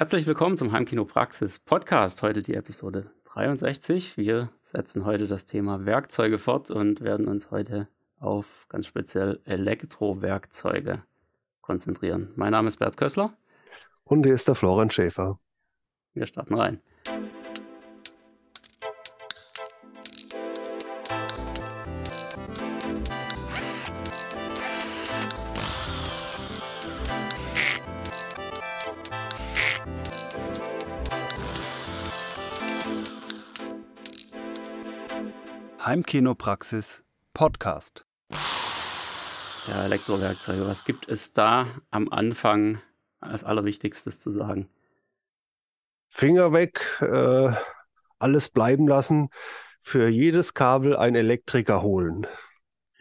Herzlich willkommen zum Heimkino Praxis Podcast. Heute die Episode 63. Wir setzen heute das Thema Werkzeuge fort und werden uns heute auf ganz speziell Elektrowerkzeuge konzentrieren. Mein Name ist Bert Kössler. Und hier ist der Florian Schäfer. Wir starten rein. Heimkinopraxis Podcast. Ja, Elektrowerkzeuge. Was gibt es da am Anfang als Allerwichtigstes zu sagen? Finger weg, äh, alles bleiben lassen. Für jedes Kabel ein Elektriker holen.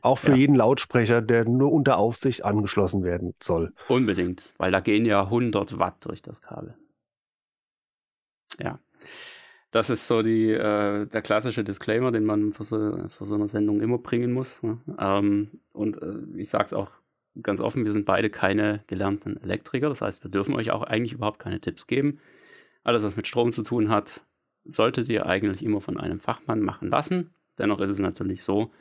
Auch für ja. jeden Lautsprecher, der nur unter Aufsicht angeschlossen werden soll. Unbedingt, weil da gehen ja 100 Watt durch das Kabel. Ja. Das ist so die, äh, der klassische Disclaimer, den man für so, für so eine Sendung immer bringen muss. Ne? Ähm, und äh, ich sage es auch ganz offen, wir sind beide keine gelernten Elektriker. Das heißt, wir dürfen euch auch eigentlich überhaupt keine Tipps geben. Alles, was mit Strom zu tun hat, solltet ihr eigentlich immer von einem Fachmann machen lassen. Dennoch ist es natürlich so,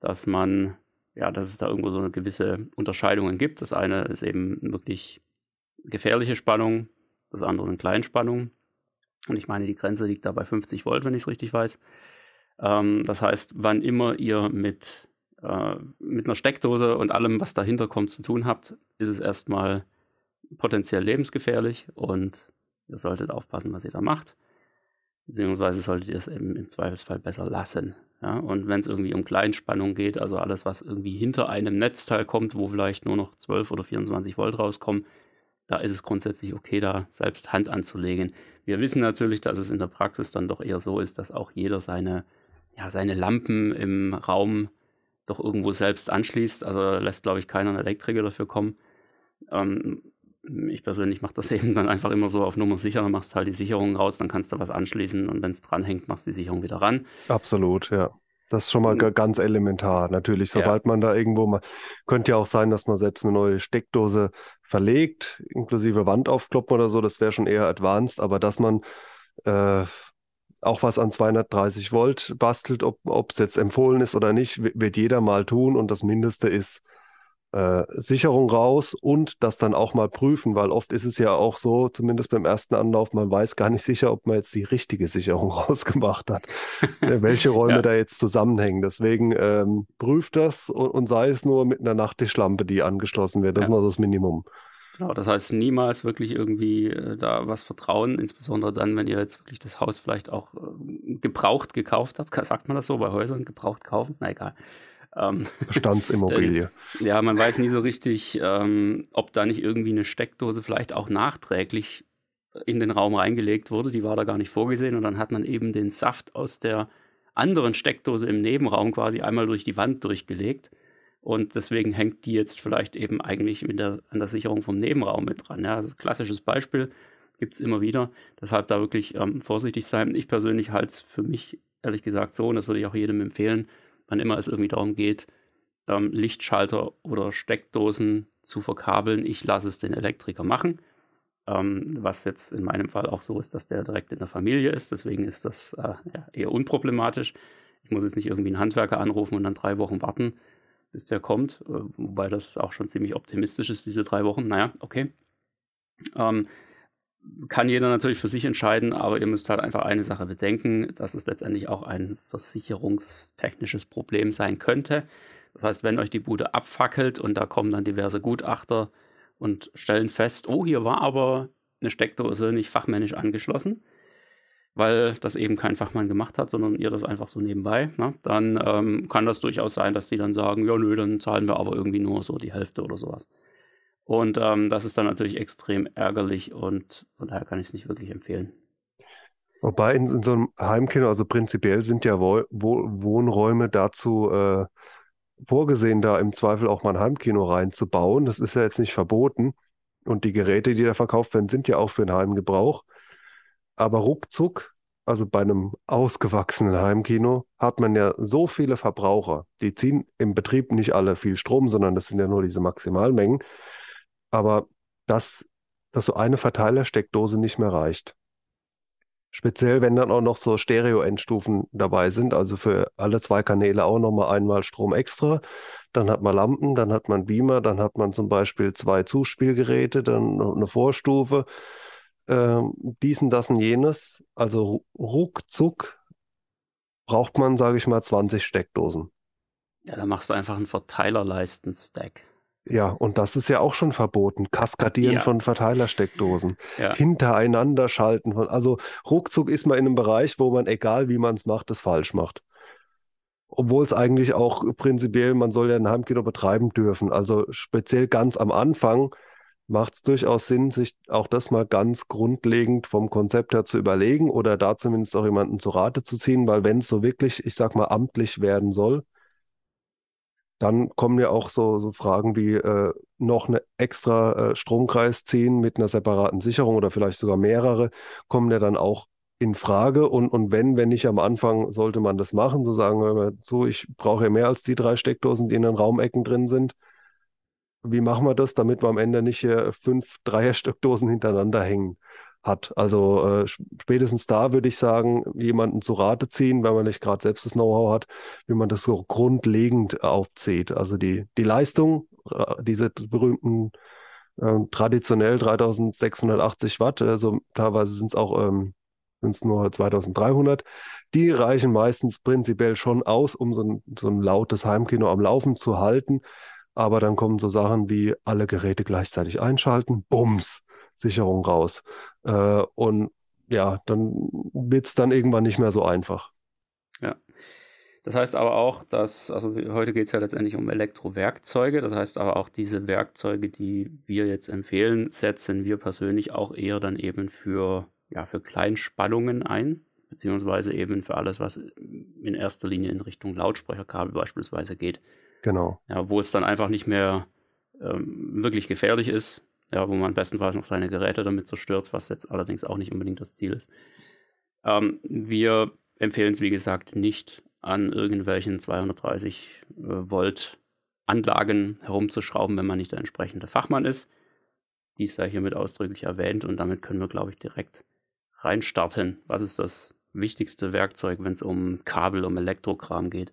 dass man, ja, dass es da irgendwo so eine gewisse Unterscheidungen gibt. Das eine ist eben wirklich gefährliche Spannung, das andere sind Kleinspannung. Und ich meine, die Grenze liegt da bei 50 Volt, wenn ich es richtig weiß. Ähm, das heißt, wann immer ihr mit, äh, mit einer Steckdose und allem, was dahinter kommt, zu tun habt, ist es erstmal potenziell lebensgefährlich und ihr solltet aufpassen, was ihr da macht. Beziehungsweise solltet ihr es eben im Zweifelsfall besser lassen. Ja? Und wenn es irgendwie um Kleinspannung geht, also alles, was irgendwie hinter einem Netzteil kommt, wo vielleicht nur noch 12 oder 24 Volt rauskommen, da ist es grundsätzlich okay, da selbst Hand anzulegen. Wir wissen natürlich, dass es in der Praxis dann doch eher so ist, dass auch jeder seine, ja, seine Lampen im Raum doch irgendwo selbst anschließt. Also lässt, glaube ich, keiner einen Elektriker dafür kommen. Ähm, ich persönlich mache das eben dann einfach immer so auf Nummer sicher, dann machst du halt die Sicherung raus, dann kannst du was anschließen und wenn es dranhängt, machst du die Sicherung wieder ran. Absolut, ja. Das ist schon mal ganz elementar. Natürlich, sobald ja. man da irgendwo mal, könnte ja auch sein, dass man selbst eine neue Steckdose verlegt, inklusive Wand aufkloppen oder so, das wäre schon eher advanced, aber dass man äh, auch was an 230 Volt bastelt, ob es jetzt empfohlen ist oder nicht, wird jeder mal tun und das Mindeste ist äh, Sicherung raus und das dann auch mal prüfen, weil oft ist es ja auch so, zumindest beim ersten Anlauf, man weiß gar nicht sicher, ob man jetzt die richtige Sicherung rausgemacht hat, äh, welche Räume ja. da jetzt zusammenhängen. Deswegen ähm, prüft das und, und, sei es nur mit einer Nachttischlampe, die angeschlossen wird. Das ja. ist mal so das Minimum. Genau, das heißt niemals wirklich irgendwie äh, da was vertrauen, insbesondere dann, wenn ihr jetzt wirklich das Haus vielleicht auch äh, gebraucht gekauft habt. Sagt man das so bei Häusern? Gebraucht kaufen? Na egal. Ähm, Bestandsimmobilie. ja, man weiß nie so richtig, ähm, ob da nicht irgendwie eine Steckdose vielleicht auch nachträglich in den Raum reingelegt wurde. Die war da gar nicht vorgesehen und dann hat man eben den Saft aus der anderen Steckdose im Nebenraum quasi einmal durch die Wand durchgelegt. Und deswegen hängt die jetzt vielleicht eben eigentlich der, an der Sicherung vom Nebenraum mit dran. Ja, also klassisches Beispiel gibt es immer wieder. Deshalb da wirklich ähm, vorsichtig sein. Ich persönlich halte es für mich ehrlich gesagt so, und das würde ich auch jedem empfehlen, wann immer es irgendwie darum geht, ähm, Lichtschalter oder Steckdosen zu verkabeln. Ich lasse es den Elektriker machen. Ähm, was jetzt in meinem Fall auch so ist, dass der direkt in der Familie ist. Deswegen ist das äh, ja, eher unproblematisch. Ich muss jetzt nicht irgendwie einen Handwerker anrufen und dann drei Wochen warten, bis der kommt. Äh, wobei das auch schon ziemlich optimistisch ist, diese drei Wochen. Naja, okay. Ähm, kann jeder natürlich für sich entscheiden, aber ihr müsst halt einfach eine Sache bedenken, dass es letztendlich auch ein versicherungstechnisches Problem sein könnte. Das heißt, wenn euch die Bude abfackelt und da kommen dann diverse Gutachter und stellen fest, oh, hier war aber eine Steckdose nicht fachmännisch angeschlossen, weil das eben kein Fachmann gemacht hat, sondern ihr das einfach so nebenbei, ne? dann ähm, kann das durchaus sein, dass die dann sagen, ja, nö, dann zahlen wir aber irgendwie nur so die Hälfte oder sowas. Und ähm, das ist dann natürlich extrem ärgerlich und von daher kann ich es nicht wirklich empfehlen. Wobei in, in, so einem Heimkino, also prinzipiell sind ja Wo Wo Wohnräume dazu äh, vorgesehen, da im Zweifel auch mal ein Heimkino reinzubauen. Das ist ja jetzt nicht verboten. Und die Geräte, die da verkauft werden, sind ja auch für den Heimgebrauch. Aber ruckzuck, also bei einem ausgewachsenen Heimkino, hat man ja so viele Verbraucher. Die ziehen im Betrieb nicht alle viel Strom, sondern das sind ja nur diese Maximalmengen. Aber das, dass so eine Verteilersteckdose nicht mehr reicht. Speziell, wenn dann auch noch so Stereo-Endstufen dabei sind, also für alle zwei Kanäle auch nochmal einmal Strom extra. Dann hat man Lampen, dann hat man Beamer, dann hat man zum Beispiel zwei Zuspielgeräte, dann eine Vorstufe, ähm, diesen, das und jenes. Also ruckzuck braucht man, sage ich mal, 20 Steckdosen. Ja, da machst du einfach einen Verteilerleisten-Stack. Ja, und das ist ja auch schon verboten. Kaskadieren ja. von Verteilersteckdosen. Ja. Hintereinander schalten von, also ruckzuck ist man in einem Bereich, wo man, egal wie man es macht, es falsch macht. Obwohl es eigentlich auch prinzipiell, man soll ja ein Heimkino betreiben dürfen. Also speziell ganz am Anfang macht es durchaus Sinn, sich auch das mal ganz grundlegend vom Konzept her zu überlegen oder da zumindest auch jemanden zu Rate zu ziehen, weil wenn es so wirklich, ich sag mal, amtlich werden soll, dann kommen ja auch so, so Fragen wie äh, noch eine extra äh, Stromkreis ziehen mit einer separaten Sicherung oder vielleicht sogar mehrere, kommen ja dann auch in Frage. Und, und wenn, wenn nicht am Anfang, sollte man das machen, so sagen wir so, ich brauche ja mehr als die drei Steckdosen, die in den Raumecken drin sind. Wie machen wir das, damit wir am Ende nicht hier fünf Dreiersteckdosen hintereinander hängen? Hat. Also äh, spätestens da würde ich sagen, jemanden zu Rate ziehen, wenn man nicht gerade selbst das Know-how hat, wie man das so grundlegend aufzieht. Also die, die Leistung, äh, diese berühmten äh, traditionell 3680 Watt, also teilweise sind es auch ähm, sind's nur 2300, die reichen meistens prinzipiell schon aus, um so ein, so ein lautes Heimkino am Laufen zu halten. Aber dann kommen so Sachen wie alle Geräte gleichzeitig einschalten, Bums, Sicherung raus. Äh, und ja, dann wird es dann irgendwann nicht mehr so einfach. Ja. Das heißt aber auch, dass, also heute geht es ja letztendlich um Elektrowerkzeuge, das heißt aber auch diese Werkzeuge, die wir jetzt empfehlen, setzen wir persönlich auch eher dann eben für, ja, für Kleinspannungen ein, beziehungsweise eben für alles, was in erster Linie in Richtung Lautsprecherkabel beispielsweise geht. Genau. Ja, wo es dann einfach nicht mehr ähm, wirklich gefährlich ist, ja, wo man bestenfalls noch seine Geräte damit zerstört, was jetzt allerdings auch nicht unbedingt das Ziel ist. Ähm, wir empfehlen es, wie gesagt, nicht an irgendwelchen 230 äh, Volt Anlagen herumzuschrauben, wenn man nicht der entsprechende Fachmann ist. Dies sei hiermit ausdrücklich erwähnt und damit können wir, glaube ich, direkt reinstarten. Was ist das wichtigste Werkzeug, wenn es um Kabel, um Elektrokram geht?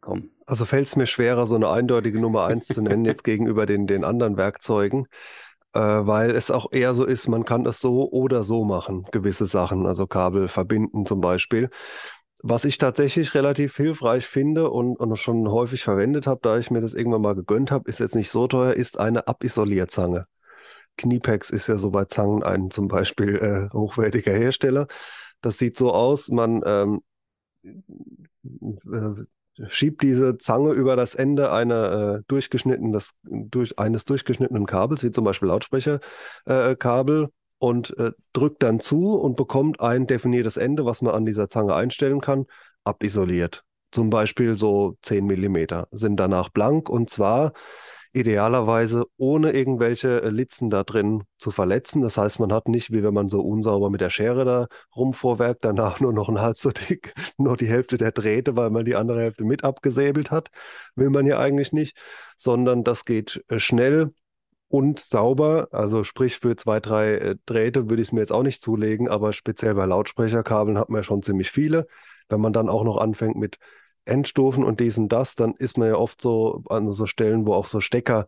Komm. Also fällt es mir schwerer, so eine eindeutige Nummer eins zu nennen, jetzt gegenüber den, den anderen Werkzeugen, äh, weil es auch eher so ist, man kann es so oder so machen, gewisse Sachen, also Kabel verbinden zum Beispiel. Was ich tatsächlich relativ hilfreich finde und, und schon häufig verwendet habe, da ich mir das irgendwann mal gegönnt habe, ist jetzt nicht so teuer, ist eine Abisolierzange. Kniepex ist ja so bei Zangen ein zum Beispiel äh, hochwertiger Hersteller. Das sieht so aus, man ähm, äh, schiebt diese Zange über das Ende einer, äh, durchgeschnittenes, durch, eines durchgeschnittenen Kabels, wie zum Beispiel Lautsprecherkabel, äh, und äh, drückt dann zu und bekommt ein definiertes Ende, was man an dieser Zange einstellen kann, abisoliert. Zum Beispiel so 10 Millimeter sind danach blank und zwar idealerweise ohne irgendwelche äh, Litzen da drin zu verletzen. Das heißt, man hat nicht, wie wenn man so unsauber mit der Schere da rumvorwerkt, danach nur noch ein halb so dick, nur die Hälfte der Drähte, weil man die andere Hälfte mit abgesäbelt hat. Will man ja eigentlich nicht, sondern das geht äh, schnell und sauber. Also sprich für zwei, drei äh, Drähte würde ich es mir jetzt auch nicht zulegen, aber speziell bei Lautsprecherkabeln hat man ja schon ziemlich viele. Wenn man dann auch noch anfängt mit Endstufen und dies und das, dann ist man ja oft so an so Stellen, wo auch so Stecker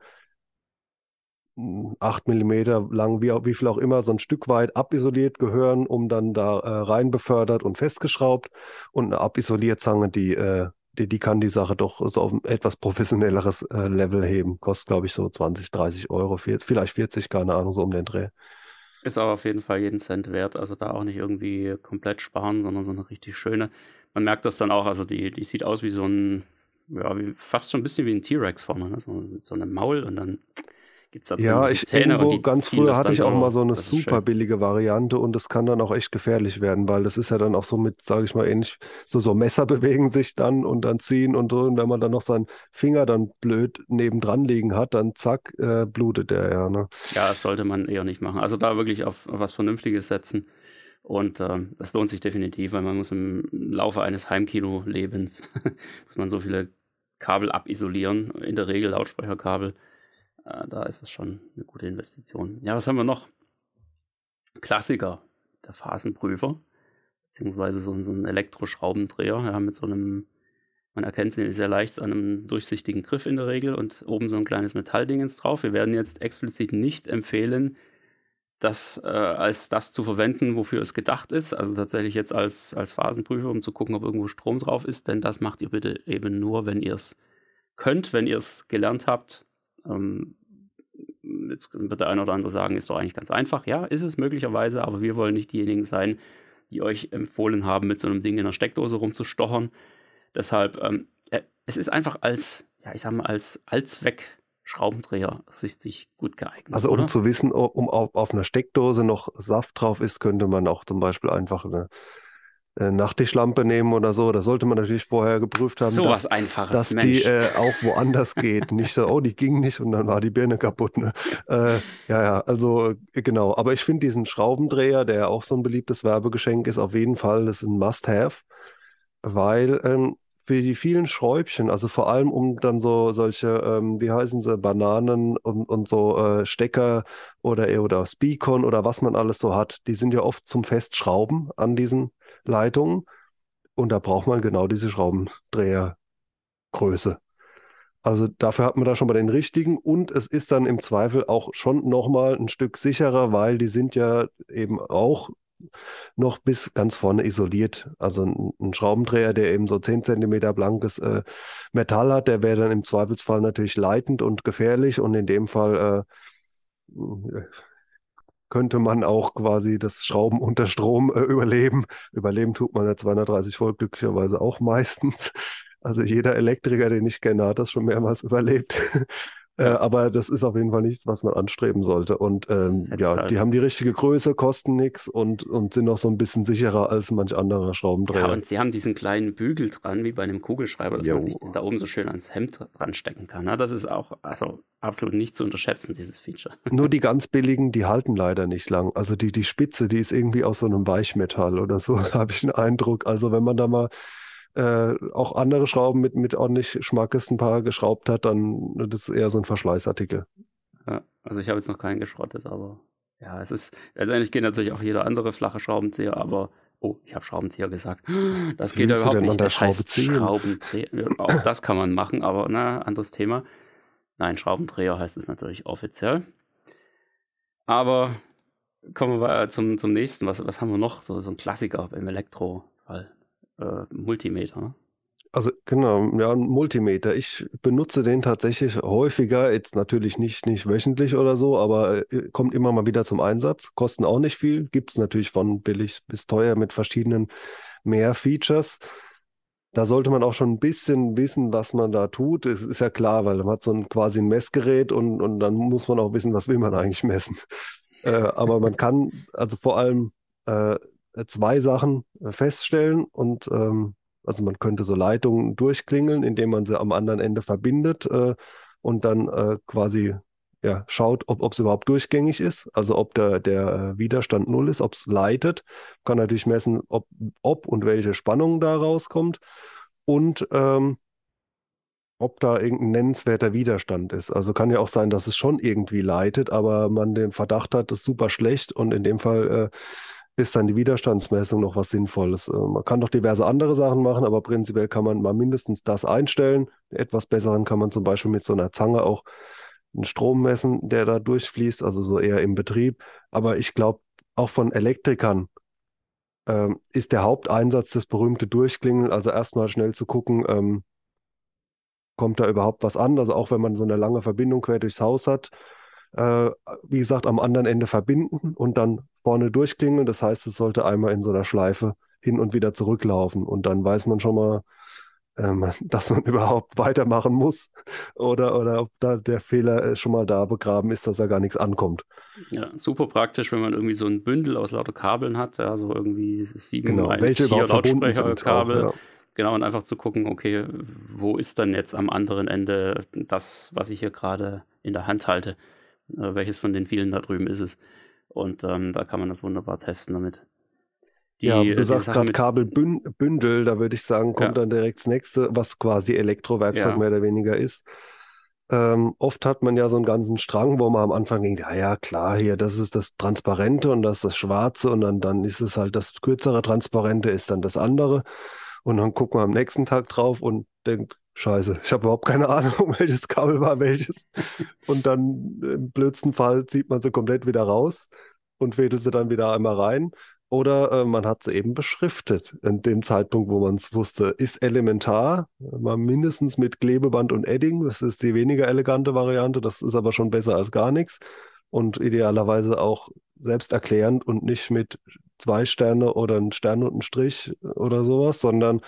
8 hm, mm lang, wie, wie viel auch immer, so ein Stück weit abisoliert gehören, um dann da äh, rein befördert und festgeschraubt. Und eine Abisolierzange, die, äh, die, die kann die Sache doch so auf ein etwas professionelleres äh, Level heben. Kostet, glaube ich, so 20, 30 Euro, vielleicht 40, keine Ahnung, so um den Dreh. Ist aber auf jeden Fall jeden Cent wert. Also da auch nicht irgendwie komplett sparen, sondern so eine richtig schöne man merkt das dann auch, also die, die sieht aus wie so ein, ja, wie, fast schon ein bisschen wie ein T-Rex vorne, ne? so, so ein Maul und dann gibt es da ja, ich, Zähne und die ganz früher hatte ich auch mal so eine super billige Variante und das kann dann auch echt gefährlich werden, weil das ist ja dann auch so mit, sage ich mal, ähnlich, so, so Messer bewegen sich dann und dann ziehen und so und wenn man dann noch seinen Finger dann blöd nebendran liegen hat, dann zack, äh, blutet der ja. Ne? Ja, das sollte man eher nicht machen. Also da wirklich auf, auf was Vernünftiges setzen. Und äh, das lohnt sich definitiv, weil man muss im Laufe eines Heimkino-Lebens muss man so viele Kabel abisolieren, in der Regel Lautsprecherkabel. äh, da ist es schon eine gute Investition. Ja, was haben wir noch? Klassiker, der Phasenprüfer, beziehungsweise so, so ein Elektroschraubendreher, ja, mit so einem, man erkennt ihn sehr leicht an einem durchsichtigen Griff in der Regel und oben so ein kleines Metalldingens drauf. Wir werden jetzt explizit nicht empfehlen, das äh, als das zu verwenden, wofür es gedacht ist. Also tatsächlich jetzt als, als Phasenprüfer, um zu gucken, ob irgendwo Strom drauf ist. Denn das macht ihr bitte eben nur, wenn ihr es könnt, wenn ihr es gelernt habt. Ähm, jetzt wird der eine oder andere sagen, ist doch eigentlich ganz einfach. Ja, ist es möglicherweise, aber wir wollen nicht diejenigen sein, die euch empfohlen haben, mit so einem Ding in der Steckdose rumzustochern. Deshalb, ähm, äh, es ist einfach als, ja, ich sag mal, als Allzweck Schraubendreher richtig gut geeignet. Also um oder? zu wissen, um auf, auf einer Steckdose noch Saft drauf ist, könnte man auch zum Beispiel einfach eine äh, Nachttischlampe nehmen oder so. Da sollte man natürlich vorher geprüft haben, so dass, was Einfaches, dass Mensch. die äh, auch woanders geht. Nicht so, oh, die ging nicht und dann war die Birne kaputt. Ne? Äh, ja, ja, also äh, genau. Aber ich finde diesen Schraubendreher, der auch so ein beliebtes Werbegeschenk ist, auf jeden Fall, das ist ein Must-Have, weil ähm, für die vielen Schräubchen, also vor allem um dann so solche, ähm, wie heißen sie, Bananen und, und so äh, Stecker oder, oder Speakon oder was man alles so hat, die sind ja oft zum Festschrauben an diesen Leitungen. Und da braucht man genau diese Schraubendrehergröße. Also dafür hat man da schon mal den richtigen und es ist dann im Zweifel auch schon nochmal ein Stück sicherer, weil die sind ja eben auch noch bis ganz vorne isoliert. Also ein, ein Schraubendreher, der eben so 10 cm blankes äh, Metall hat, der wäre dann im Zweifelsfall natürlich leitend und gefährlich und in dem Fall äh, könnte man auch quasi das Schrauben unter Strom äh, überleben. Überleben tut man ja 230 Volt glücklicherweise auch meistens. Also jeder Elektriker, den ich kenne, hat das schon mehrmals überlebt. Äh, aber das ist auf jeden Fall nichts, was man anstreben sollte. Und ähm, ja, halt. die haben die richtige Größe, kosten nichts und, und sind auch so ein bisschen sicherer als manch anderer Schraubendreher. Ja, und sie haben diesen kleinen Bügel dran, wie bei einem Kugelschreiber, dass jo. man sich da oben so schön ans Hemd dran stecken kann. Ja, das ist auch also absolut nicht zu unterschätzen, dieses Feature. Nur die ganz billigen, die halten leider nicht lang. Also die, die Spitze, die ist irgendwie aus so einem Weichmetall oder so, habe ich den Eindruck. Also wenn man da mal äh, auch andere Schrauben mit, mit ordentlich Schmackes ein paar geschraubt hat, dann das ist eher so ein Verschleißartikel. Ja, also ich habe jetzt noch keinen geschrottet, aber ja, es ist, letztendlich geht natürlich auch jeder andere flache Schraubenzieher, aber oh, ich habe Schraubenzieher gesagt. Das geht ja überhaupt nicht. Das heißt Schraubendreher. Auch das kann man machen, aber na, anderes Thema. Nein, Schraubendreher heißt es natürlich offiziell. Aber kommen wir zum, zum nächsten. Was, was haben wir noch? So, so ein Klassiker im Elektrofall äh, Multimeter. Ne? Also genau, ja, ein Multimeter. Ich benutze den tatsächlich häufiger, jetzt natürlich nicht, nicht wöchentlich oder so, aber äh, kommt immer mal wieder zum Einsatz. Kosten auch nicht viel, gibt es natürlich von billig bis teuer mit verschiedenen mehr Features. Da sollte man auch schon ein bisschen wissen, was man da tut. Es ist ja klar, weil man hat so ein quasi ein Messgerät und, und dann muss man auch wissen, was will man eigentlich messen. äh, aber man kann also vor allem äh, zwei Sachen äh, feststellen und ähm, also man könnte so Leitungen durchklingeln, indem man sie am anderen Ende verbindet äh, und dann äh, quasi ja, schaut, ob es überhaupt durchgängig ist, also ob der, der Widerstand null ist, ob es leitet. Kann natürlich messen, ob, ob und welche Spannung da rauskommt und ähm, ob da irgendein nennenswerter Widerstand ist. Also kann ja auch sein, dass es schon irgendwie leitet, aber man den Verdacht hat, das ist super schlecht und in dem Fall äh, ist dann die Widerstandsmessung noch was Sinnvolles. Äh, man kann noch diverse andere Sachen machen, aber prinzipiell kann man mal mindestens das einstellen. Etwas besseren kann man zum Beispiel mit so einer Zange auch einen Strom messen, der da durchfließt, also so eher im Betrieb. Aber ich glaube, auch von Elektrikern ähm, ist der Haupteinsatz das berühmte Durchklingeln, also erstmal schnell zu gucken, ähm, kommt da überhaupt was an. Also auch wenn man so eine lange Verbindung quer durchs Haus hat, äh, wie gesagt, am anderen Ende verbinden und dann vorne durchklingeln. Das heißt, es sollte einmal in so einer Schleife hin und wieder zurücklaufen. Und dann weiß man schon mal, ähm, dass man überhaupt weitermachen muss oder, oder ob da der Fehler äh, schon mal da begraben ist, dass da gar nichts ankommt. Ja, super praktisch, wenn man irgendwie so ein Bündel aus lauter Kabeln hat, ja, so irgendwie sieben, genau, eins, welche vier Lautsprecherkabel. Ja. Genau, und einfach zu gucken, okay, wo ist dann jetzt am anderen Ende das, was ich hier gerade in der Hand halte? Äh, welches von den vielen da drüben ist es? Und ähm, da kann man das wunderbar testen damit. Die, ja, du sagst gerade Kabelbündel, da würde ich sagen, kommt ja. dann direkt das nächste, was quasi Elektrowerkzeug ja. mehr oder weniger ist. ähm, oft hat man ja so einen ganzen Strang, wo man am Anfang denkt, ja, ja, klar, hier, das ist das Transparente und das ist das Schwarze und dann, dann ist es halt das kürzere Transparente ist dann das andere. Und dann guckt man am nächsten Tag drauf und denkt, Scheiße, ich habe überhaupt keine Ahnung, welches Kabel war welches. Und dann im blödsten Fall zieht man sie komplett wieder raus und wedelt sie dann wieder einmal rein. Oder äh, man hat sie eben beschriftet in dem Zeitpunkt, wo man es wusste. Ist elementar, mal mindestens mit Klebeband und Edding. Das ist die weniger elegante Variante. Das ist aber schon besser als gar nichts. Und idealerweise auch selbsterklärend und nicht mit zwei Sterne oder ein Stern und ein Strich oder sowas, sondern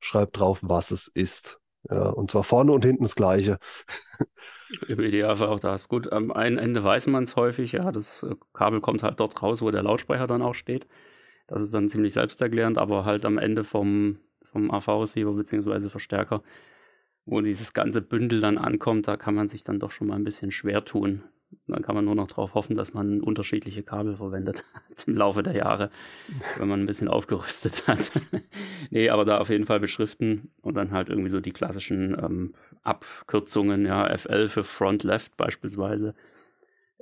schreibt drauf, was es ist. Ja, und zwar vorne und hinten das Gleiche. Im Idealfall auch das. Gut, am einen Ende weiß man es häufig, ja, das äh, Kabel kommt halt dort raus, wo der Lautsprecher dann auch steht. Das ist dann ziemlich selbsterklärend, aber halt am Ende vom, vom AV-Receiver bzw. Verstärker, wo dieses ganze Bündel dann ankommt, da kann man sich dann doch schon mal ein bisschen schwer tun. Dann kann man nur noch darauf hoffen, dass man unterschiedliche Kabel verwendet im Laufe der Jahre, wenn man ein bisschen aufgerüstet hat. nee, aber da auf jeden Fall beschriften und dann halt irgendwie so die klassischen ähm, Abkürzungen, ja, FL für Front Left beispielsweise,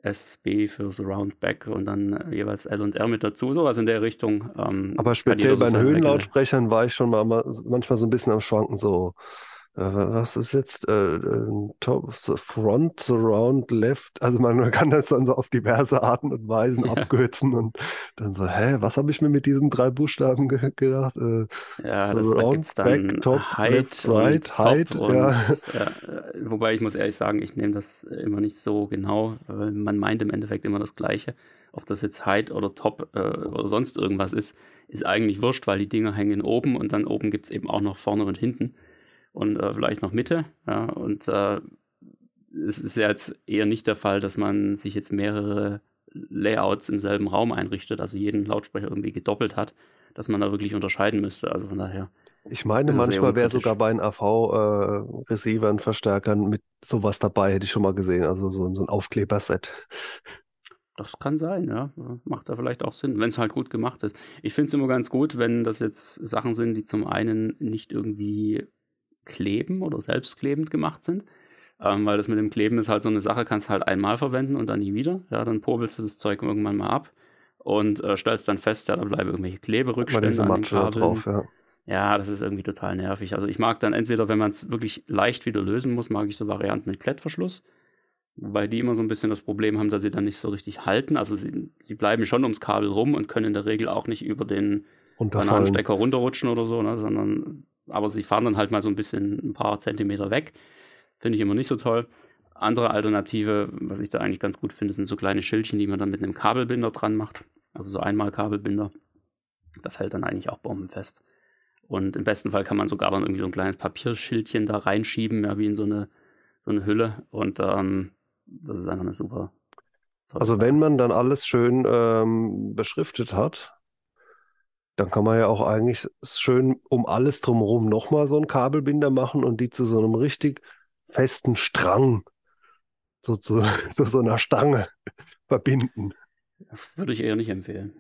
SB für Surround Back und dann äh, jeweils L und R mit dazu, sowas in der Richtung. Ähm, aber speziell bei den Höhenlautsprechern war ich schon mal manchmal so ein bisschen am Schwanken, so was ist jetzt äh, äh Top, Front, Surround, Left? Also man kann das dann so auf diverse Arten und Weisen ja. abkürzen und dann so, hä, was habe ich mir mit diesen drei Buchstaben ge gedacht? Äh, ja, Surround, das, da Back, Top, Height, Left, Right, Height. Ja. ja. Äh, wobei ich muss ehrlich sagen, ich nehme das immer nicht so genau, weil man meint im Endeffekt immer das Gleiche. Ob das jetzt Height oder Top äh, oder sonst irgendwas ist, ist eigentlich wurscht, weil die Dinger hängen oben und dann oben gibt es eben auch noch vorne und hinten und äh, vielleicht noch Mitte. Ja, und äh, es ist ja jetzt eher nicht der Fall, dass man sich jetzt mehrere Layouts im selben Raum einrichtet, also jeden Lautsprecher irgendwie gedoppelt hat, dass man da wirklich unterscheiden müsste. Also von daher. Ich meine, manchmal wäre sogar bei den AV-Receivern, äh, Verstärkern mit sowas dabei, hätte ich schon mal gesehen. Also so, so ein Aufkleberset. Das kann sein, ja. Macht da vielleicht auch Sinn, wenn es halt gut gemacht ist. Ich finde es immer ganz gut, wenn das jetzt Sachen sind, die zum einen nicht irgendwie kleben oder selbstklebend gemacht sind. Ähm, weil das mit dem Kleben ist halt so eine Sache, kannst halt einmal verwenden und dann nie wieder. Ja, dann probelst du das Zeug irgendwann mal ab und äh, stellst dann fest, ja, da bleiben irgendwelche Kleberückstände an den Kabeln. Drauf, ja. ja, das ist irgendwie total nervig. Also ich mag dann entweder, wenn man es wirklich leicht wieder lösen muss, mag ich so Varianten mit Klettverschluss. Wobei die immer so ein bisschen das Problem haben, dass sie dann nicht so richtig halten. Also sie, sie bleiben schon ums Kabel rum und können in der Regel auch nicht über den Bananenstecker runterrutschen oder so, ne, sondern aber sie fahren dann halt mal so ein bisschen ein paar Zentimeter weg. Finde ich immer nicht so toll. Andere Alternative, was ich da eigentlich ganz gut finde, sind so kleine Schildchen, die man dann mit einem Kabelbinder dran macht. Also so einmal Kabelbinder. Das hält dann eigentlich auch bombenfest. Und im besten Fall kann man sogar dann irgendwie so ein kleines Papierschildchen da reinschieben, ja, wie in so eine, so eine Hülle. Und ähm, das ist einfach eine super. Also wenn man dann alles schön ähm, beschriftet hat, dann kann man ja auch eigentlich schön um alles drumherum nochmal so einen Kabelbinder machen und die zu so einem richtig festen Strang, so zu, zu so einer Stange verbinden. Würde ich eher nicht empfehlen.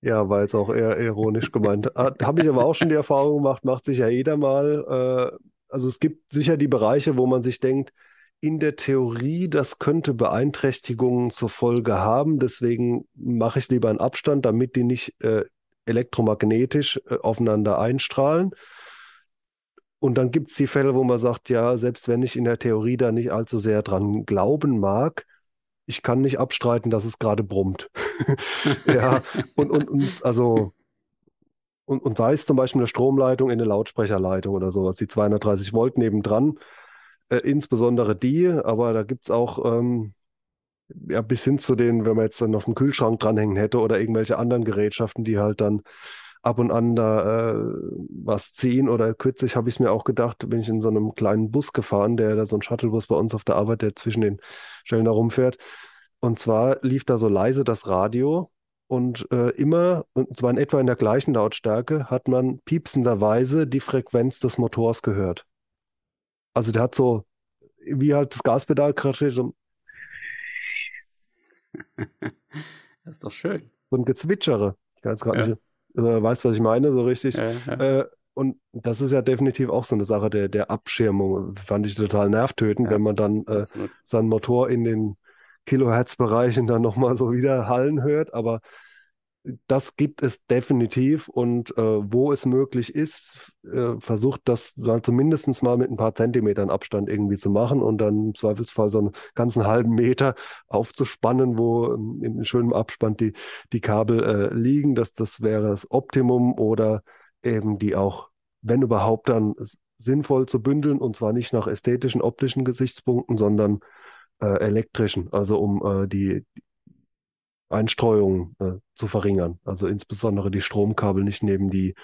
Ja, war jetzt auch eher ironisch gemeint. Habe ich aber auch schon die Erfahrung gemacht, macht sich ja jeder mal. Äh, also es gibt sicher die Bereiche, wo man sich denkt, in der Theorie, das könnte Beeinträchtigungen zur Folge haben. Deswegen mache ich lieber einen Abstand, damit die nicht äh, elektromagnetisch äh, aufeinander einstrahlen. Und dann gibt es die Fälle, wo man sagt, ja, selbst wenn ich in der Theorie da nicht allzu sehr dran glauben mag, ich kann nicht abstreiten, dass es gerade brummt. ja, und, und, und also, und, und es zum Beispiel eine Stromleitung in eine Lautsprecherleitung oder sowas, die 230 Volt nebendran, äh, insbesondere die, aber da gibt es auch ähm, ja, bis hin zu den, wenn man jetzt dann noch einen Kühlschrank dranhängen hätte oder irgendwelche anderen Gerätschaften, die halt dann ab und an da äh, was ziehen. Oder kürzlich habe ich es mir auch gedacht, bin ich in so einem kleinen Bus gefahren, der da so ein Shuttlebus bei uns auf der Arbeit, der zwischen den Stellen da rumfährt. Und zwar lief da so leise das Radio und äh, immer, und zwar in etwa in der gleichen Lautstärke, hat man piepsenderweise die Frequenz des Motors gehört. Also der hat so, wie halt das Gaspedal gerade so das ist doch schön. So ein Gezwitschere. Ich kann jetzt gerade ja. nicht, äh, weißt was ich meine, so richtig. Ja, ja. Äh, und das ist ja definitiv auch so eine Sache der, der Abschirmung. Fand ich total nervtötend, wenn man dann äh, seinen Motor in den Kilohertz-Bereichen dann nochmal so wieder hallen hört. Aber das gibt es definitiv und äh, wo es möglich ist, äh, versucht das dann zumindest mal mit ein paar Zentimetern Abstand irgendwie zu machen und dann im Zweifelsfall so einen ganzen halben Meter aufzuspannen, wo ähm, in schönem Abstand die, die Kabel äh, liegen. Das, das wäre das Optimum oder eben die auch, wenn überhaupt, dann sinnvoll zu bündeln und zwar nicht nach ästhetischen, optischen Gesichtspunkten, sondern äh, elektrischen, also um äh, die, Einstreuung äh, zu verringern. Also insbesondere die Stromkabel nicht neben die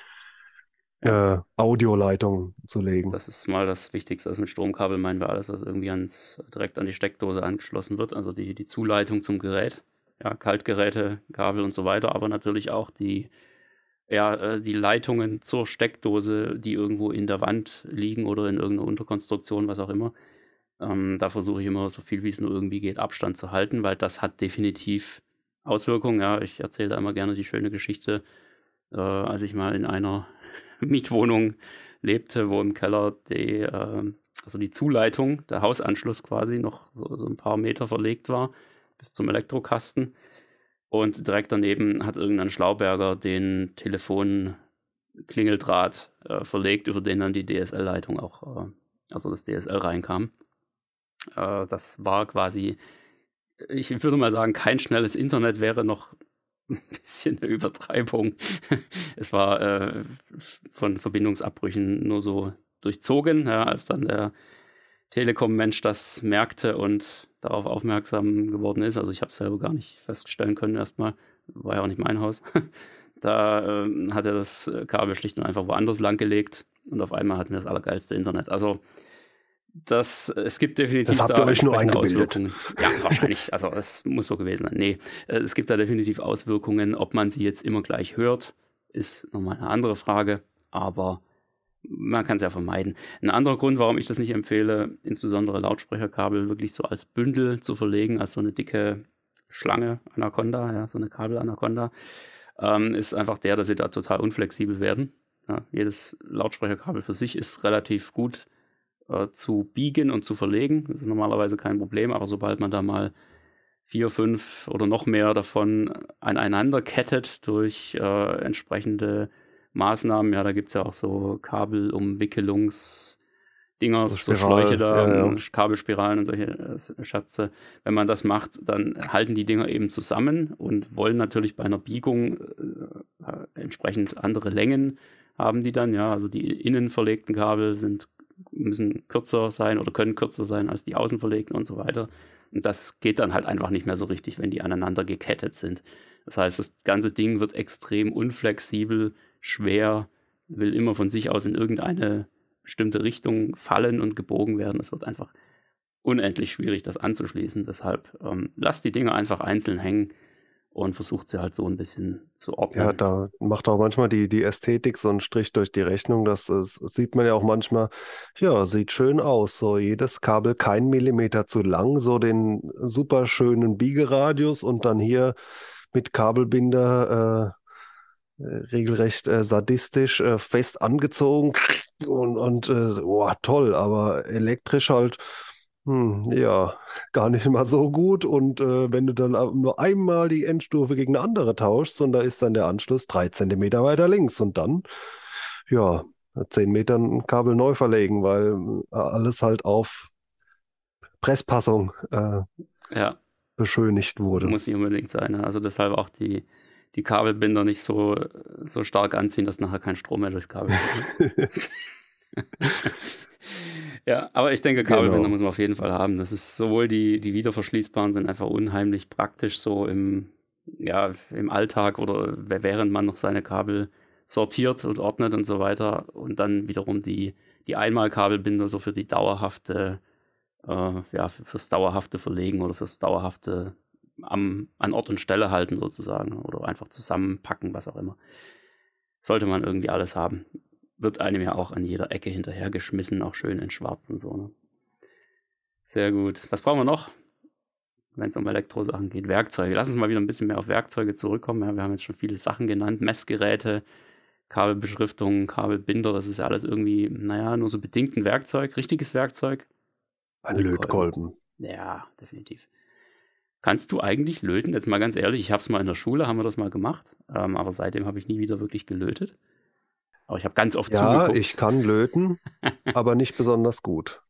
äh, Audioleitung zu legen. Das ist mal das Wichtigste. Also mit Stromkabel meinen wir alles, was irgendwie ans, direkt an die Steckdose angeschlossen wird, also die, die Zuleitung zum Gerät, ja, Kaltgeräte, Kabel und so weiter, aber natürlich auch die, ja, äh, die Leitungen zur Steckdose, die irgendwo in der Wand liegen oder in irgendeiner Unterkonstruktion, was auch immer. Ähm, da versuche ich immer so viel wie es nur irgendwie geht, Abstand zu halten, weil das hat definitiv Auswirkungen. Ja, ich erzähle da immer gerne die schöne Geschichte, äh, als ich mal in einer Mietwohnung lebte, wo im Keller die, äh, also die Zuleitung, der Hausanschluss quasi noch so, so ein paar Meter verlegt war bis zum Elektrokasten. Und direkt daneben hat irgendein Schlauberger den Telefonklingeldraht äh, verlegt, über den dann die DSL-Leitung auch, äh, also das DSL reinkam. Äh, das war quasi ich würde mal sagen, kein schnelles Internet wäre noch ein bisschen eine Übertreibung. es war äh, von Verbindungsabbrüchen nur so durchzogen, ja, als dann der Telekom-Mensch das merkte und darauf aufmerksam geworden ist. Also ich habe es selber gar nicht feststellen können erstmal, war ja auch nicht mein Haus. da äh, hat er das Kabel schlicht und einfach woanders langgelegt und auf einmal hatten wir das allergeilste Internet. Also das, es gibt definitiv das habt da ihr euch nur Auswirkungen. Ja, wahrscheinlich. Also es muss so gewesen sein. Nee, es gibt da definitiv Auswirkungen. Ob man sie jetzt immer gleich hört, ist nochmal eine andere Frage. Aber man kann es ja vermeiden. Ein anderer Grund, warum ich das nicht empfehle, insbesondere Lautsprecherkabel wirklich so als Bündel zu verlegen, als so eine dicke Schlange Anaconda, ja, so eine Kabel-Anaconda, ähm, ist einfach der, dass sie da total unflexibel werden. Ja, jedes Lautsprecherkabel für sich ist relativ gut äh, zu biegen und zu verlegen. Das ist normalerweise kein Problem, aber sobald man da mal vier, fünf oder noch mehr davon aneinander kettet durch äh, entsprechende Maßnahmen, ja, da gibt es ja auch so Kabelumwickelungs- Dinger, so, so Schläuche da, ja, ja. Kabelspiralen und solche äh, Schatze. Wenn man das macht, dann halten die Dinger eben zusammen und wollen natürlich bei einer Biegung äh, entsprechend andere Längen haben die dann, ja. Also die innen verlegten Kabel sind müssen kürzer sein oder können kürzer sein als die außenverlegten und so weiter. Und das geht dann halt einfach nicht mehr so richtig, wenn die aneinander gekettet sind. Das heißt, das ganze Ding wird extrem unflexibel, schwer, will immer von sich aus in irgendeine bestimmte Richtung fallen und gebogen werden. Es wird einfach unendlich schwierig, das anzuschließen. Deshalb ähm, lasst die Dinge einfach einzeln hängen und versucht sie halt so ein bisschen zu ordnen. Ja, da macht auch manchmal die, die Ästhetik so einen Strich durch die Rechnung. Das, das sieht man ja auch manchmal, ja, sieht schön aus. So jedes Kabel kein Millimeter zu lang, so den super schönen Biegeradius und dann hier mit Kabelbinder äh, äh regelrecht äh, sadistisch äh, fest angezogen und, und äh, oh, toll, aber elektrisch halt hm, ja, gar nicht mal so gut. Und äh, wenn du dann nur einmal die Endstufe gegen eine andere tauschst, und da ist dann der Anschluss drei Zentimeter weiter links und dann, ja, zehn Meter ein Kabel neu verlegen, weil äh, alles halt auf Presspassung äh, ja. beschönigt wurde. Muss nicht unbedingt sein. Ne? Also deshalb auch die, die Kabelbinder nicht so, so stark anziehen, dass nachher kein Strom mehr durchs Kabel geht. Ja, aber ich denke, Kabelbinder genau. muss man auf jeden Fall haben. Das ist sowohl die, die wiederverschließbaren sind einfach unheimlich praktisch so im, ja, im Alltag oder während man noch seine Kabel sortiert und ordnet und so weiter. Und dann wiederum die, die Einmalkabelbinder so für die dauerhafte, äh, ja, fürs dauerhafte Verlegen oder fürs dauerhafte am, an Ort und Stelle halten sozusagen oder einfach zusammenpacken, was auch immer. Sollte man irgendwie alles haben wird einem ja auch an jeder Ecke hinterhergeschmissen, auch schön in schwarz und so. Ne? Sehr gut. Was brauchen wir noch, wenn es um Elektrosachen geht? Werkzeuge. Lass uns mal wieder ein bisschen mehr auf Werkzeuge zurückkommen. Ja, wir haben jetzt schon viele Sachen genannt. Messgeräte, Kabelbeschriftung, Kabelbinder, das ist ja alles irgendwie, naja, nur so bedingt ein Werkzeug, richtiges Werkzeug. Ein Lötkolben. Ja, definitiv. Kannst du eigentlich löten? Jetzt mal ganz ehrlich, ich habe es mal in der Schule, haben wir das mal gemacht, ähm, aber seitdem habe ich nie wieder wirklich gelötet. Aber ich habe ganz oft ja, zugeguckt. ich kann löten, aber nicht besonders gut.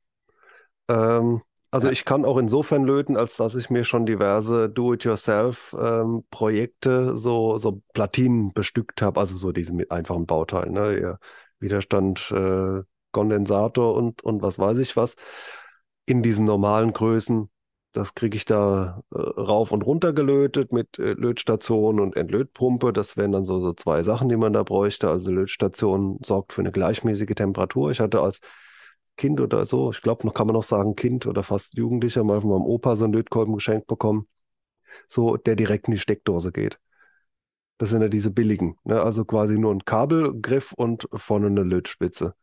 Ähm, also ja. ich kann auch insofern löten, als dass ich mir schon diverse Do-it-yourself-Projekte ähm, so, so Platinen bestückt habe, also so diese mit einfachen Bauteilen, ne? Widerstand, äh, Kondensator und, und was weiß ich was, in diesen normalen Größen das kriege ich da äh, rauf und runter gelötet mit äh, Lötstation und Entlötpumpe. Das wären dann so, so zwei Sachen, die man da bräuchte. Also Lötstation sorgt für eine gleichmäßige Temperatur. Ich hatte als Kind oder so, ich glaube, noch kann man noch sagen, Kind oder fast Jugendlicher mal von meinem Opa so einen Lötkolben geschenkt bekommen, so der direkt in die Steckdose geht. Das sind ja diese billigen, ne? also quasi nur ein Kabelgriff und vorne eine Lötspitze.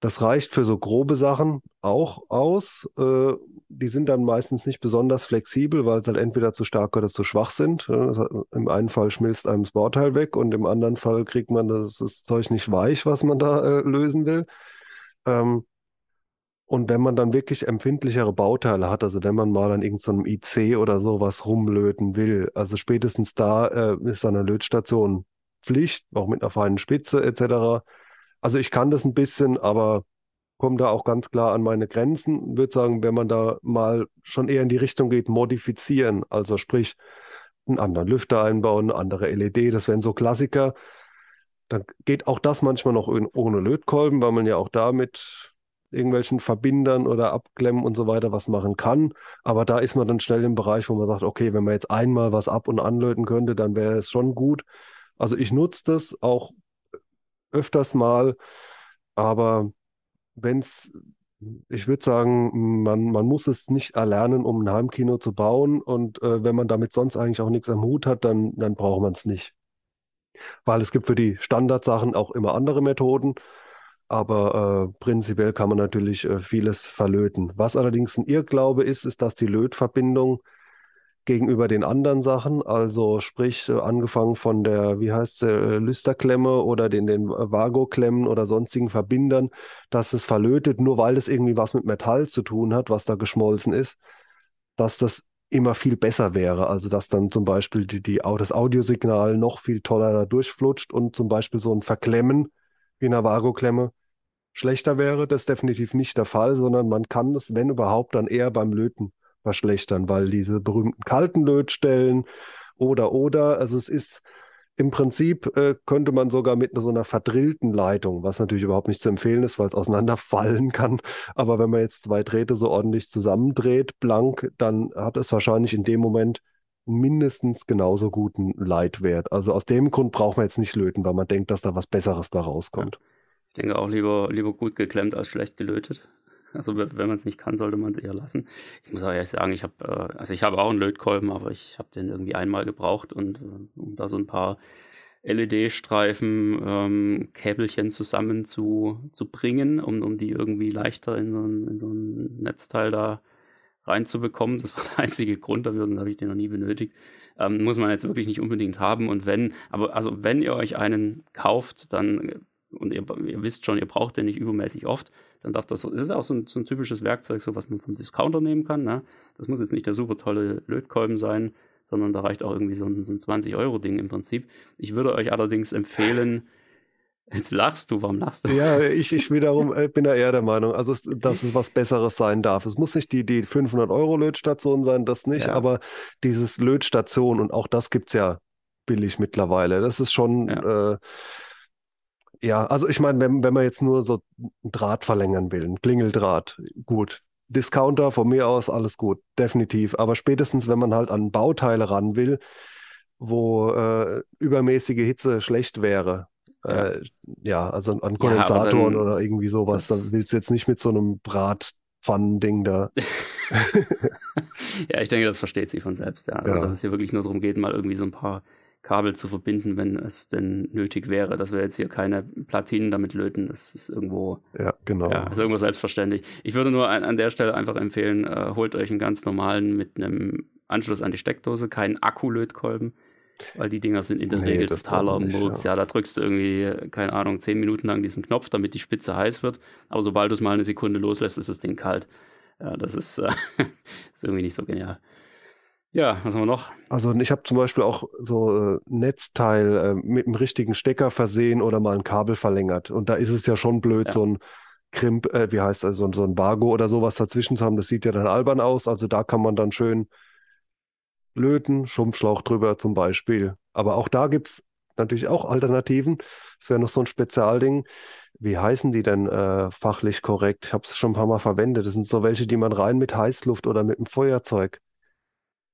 Das reicht für so grobe Sachen auch aus. Äh, die sind dann meistens nicht besonders flexibel, weil sie halt entweder zu stark oder zu schwach sind. Im einen Fall schmilzt einem das Bauteil weg und im anderen Fall kriegt man das, das Zeug nicht weich, was man da äh, lösen will. Ähm, und wenn man dann wirklich empfindlichere Bauteile hat, also wenn man mal an irgendeinem so IC oder sowas rumlöten will, also spätestens da äh, ist eine Lötstation Pflicht, auch mit einer feinen Spitze etc. Also ich kann das ein bisschen, aber komme da auch ganz klar an meine Grenzen. Würde sagen, wenn man da mal schon eher in die Richtung geht, modifizieren, also sprich einen anderen Lüfter einbauen, eine andere LED, das wären so Klassiker. Dann geht auch das manchmal noch ohne Lötkolben, weil man ja auch da mit irgendwelchen Verbindern oder Abklemmen und so weiter was machen kann. Aber da ist man dann schnell im Bereich, wo man sagt, okay, wenn man jetzt einmal was ab- und anlöten könnte, dann wäre es schon gut. Also ich nutze das auch öfters mal, aber wenn es, ich würde sagen, man, man muss es nicht erlernen, um ein Heimkino zu bauen und äh, wenn man damit sonst eigentlich auch nichts am Hut hat, dann, dann braucht man es nicht. Weil es gibt für die Standardsachen auch immer andere Methoden, aber äh, prinzipiell kann man natürlich äh, vieles verlöten. Was allerdings ein Irrglaube ist, ist, dass die Lötverbindung gegenüber den anderen Sachen, also sprich äh, angefangen von der, wie heißt sie, äh, Lüsterklemme oder den, den Vago-Klemmen oder sonstigen Verbindern, dass es verlötet, nur weil es irgendwie was mit Metall zu tun hat, was da geschmolzen ist, dass das immer viel besser wäre. Also dass dann zum Beispiel die, die, das Audiosignal noch viel toller da durchflutscht und zum Beispiel so ein Verklemmen wie eine Vago-Klemme schlechter wäre. Das ist definitiv nicht der Fall, sondern man kann es, wenn überhaupt, dann eher beim Löten verschlechtern, weil diese berühmten kalten Lötstellen oder oder, also es ist im Prinzip äh, könnte man sogar mit so einer verdrillten Leitung, was natürlich überhaupt nicht zu empfehlen ist, weil es auseinanderfallen kann. Aber wenn man jetzt zwei Drähte so ordentlich zusammendreht, blank, dann hat es wahrscheinlich in dem Moment mindestens genauso guten Leitwert. Also aus dem Grund braucht man jetzt nicht löten, weil man denkt, dass da was Besseres bei rauskommt. Ja. Ich denke auch lieber, lieber gut geklemmt als schlecht gelötet. Also wenn man es nicht kann, sollte man es eher lassen. Ich muss aber ehrlich sagen, ich habe äh, also ich habe auch einen Lötkolben, aber ich habe den irgendwie einmal gebraucht und äh, um da so ein paar LED-Streifen, ähm, Käbelchen zusammen zu, zu bringen, um, um die irgendwie leichter in so, ein, in so ein Netzteil da reinzubekommen. Das war der einzige Grund dafür, und habe ich den noch nie benötigt. Ähm, muss man jetzt wirklich nicht unbedingt haben. Und wenn, aber also wenn ihr euch einen kauft, dann und ihr, ihr, wisst schon, ihr braucht den nicht übermäßig oft, dann darf das, das ist auch so ein, so ein typisches Werkzeug, so was man vom Discounter nehmen kann. Ne? Das muss jetzt nicht der super tolle Lötkolben sein, sondern da reicht auch irgendwie so ein, so ein 20-Euro-Ding im Prinzip. Ich würde euch allerdings empfehlen, Jetzt lachst du, warum lachst du? Ja, ich, ich wiederum äh, bin da eher der Meinung, also dass es was Besseres sein darf. Es muss nicht die, die 500-Euro-Lötstation sein, das nicht, ja. aber dieses Lötstation und auch das gibt es ja billig mittlerweile. Das ist schon, ja. äh, ja, also ich meine, wenn, wenn man jetzt nur so einen Draht verlängern will, ein Klingeldraht, gut. Discounter von mir aus, alles gut, definitiv. Aber spätestens, wenn man halt an Bauteile ran will, wo äh, übermäßige Hitze schlecht wäre, ja, äh, ja also an Kondensatoren ja, oder irgendwie sowas, da willst du jetzt nicht mit so einem Bratpfannending da. ja, ich denke, das versteht sie von selbst, ja. Also, ja. dass es hier wirklich nur darum geht, mal irgendwie so ein paar Kabel zu verbinden, wenn es denn nötig wäre. Dass wir jetzt hier keine Platinen damit löten, das ist irgendwo. Ja, genau. Ja, ist irgendwo selbstverständlich. Ich würde nur an, an der Stelle einfach empfehlen, äh, holt euch einen ganz normalen mit einem Anschluss an die Steckdose, keinen Akkulötkolben. Weil die Dinger sind in der nee, Regel totaler Murks. Ja. ja. da drückst du irgendwie, keine Ahnung, zehn Minuten lang diesen Knopf, damit die Spitze heiß wird. Aber sobald du es mal eine Sekunde loslässt, ist das Ding kalt. Ja, das ist, äh, ist irgendwie nicht so genial. Ja, was haben wir noch? Also ich habe zum Beispiel auch so äh, Netzteil äh, mit dem richtigen Stecker versehen oder mal ein Kabel verlängert. Und da ist es ja schon blöd, ja. so ein Krimp, äh, wie heißt das, so, ein Bargo oder sowas dazwischen zu haben. Das sieht ja dann albern aus. Also da kann man dann schön löten, Schumpfschlauch drüber zum Beispiel. Aber auch da gibt es natürlich auch Alternativen. Es wäre noch so ein Spezialding. Wie heißen die denn äh, fachlich korrekt? Ich habe es schon ein paar Mal verwendet. Das sind so welche, die man rein mit Heißluft oder mit dem Feuerzeug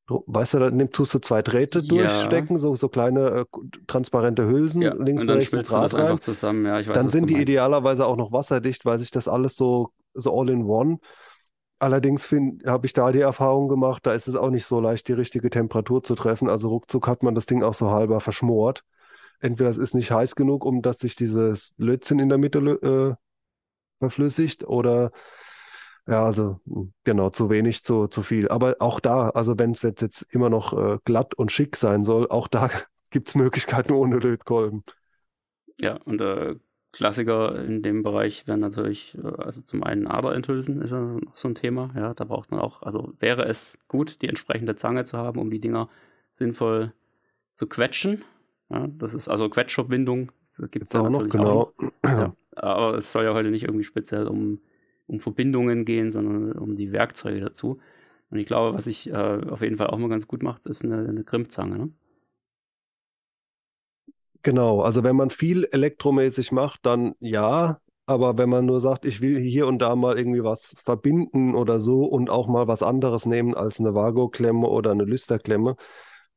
weißt du, da nimm, tust du zwei Drähte ja. durchstecken, so, so kleine äh, transparente Hülsen, ja, links und dann rechts schmilzt du das rein. einfach zusammen. Ja, ich weiß, dann sind die idealerweise auch noch wasserdicht, weil sich das alles so, so all in one. Allerdings habe ich da die Erfahrung gemacht, da ist es auch nicht so leicht, die richtige Temperatur zu treffen. Also ruckzuck hat man das Ding auch so halber verschmort. Entweder es ist nicht heiß genug, um dass sich dieses Lötzinn in der Mitte äh, verflüssigt, oder ja, also hm, genau, zu wenig, zu, zu viel. Aber auch da, also wenn es jetzt, jetzt immer noch äh, glatt und schick sein soll, auch da gibt es Möglichkeiten ohne Lötkolben. Ja, und äh, Klassiker in dem Bereich wären natürlich, äh, also zum einen Aderenthülsen ist das noch so ein Thema. Ja, da braucht man auch, also wäre es gut, die entsprechende Zange zu haben, um die Dinger sinnvoll zu quetschen. Ja, das ist also Quetschverbindung. Das gibt es ja auch noch, genau. Auch. Ja, aber es soll ja heute nicht irgendwie speziell um um Verbindungen gehen, sondern um die Werkzeuge dazu. Und ich glaube, was sich äh, auf jeden Fall auch mal ganz gut macht, ist eine, eine Grimmzange. Ne? Genau, also wenn man viel elektromäßig macht, dann ja, aber wenn man nur sagt, ich will hier und da mal irgendwie was verbinden oder so und auch mal was anderes nehmen als eine Vago-Klemme oder eine Lüsterklemme,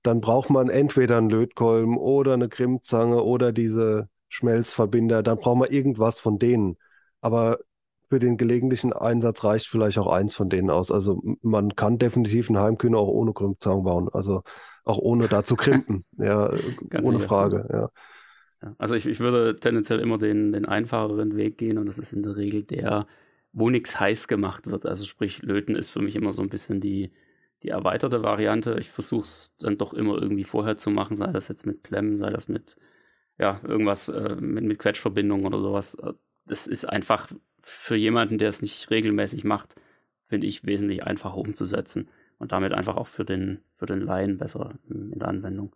dann braucht man entweder einen Lötkolben oder eine Grimmzange oder diese Schmelzverbinder, dann braucht man irgendwas von denen. Aber für den gelegentlichen Einsatz reicht vielleicht auch eins von denen aus. Also man kann definitiv einen Heimkühner auch ohne Krimpzaun bauen. Also auch ohne da zu krimpen. ja, ohne sicher. Frage. Ja. ja. Also ich, ich würde tendenziell immer den, den einfacheren Weg gehen und das ist in der Regel der, wo nichts heiß gemacht wird. Also sprich, Löten ist für mich immer so ein bisschen die, die erweiterte Variante. Ich versuche es dann doch immer irgendwie vorher zu machen, sei das jetzt mit Klemmen, sei das mit ja, irgendwas äh, mit, mit Quetschverbindungen oder sowas. Das ist einfach für jemanden, der es nicht regelmäßig macht, finde ich wesentlich einfacher umzusetzen und damit einfach auch für den, für den Laien besser in der Anwendung.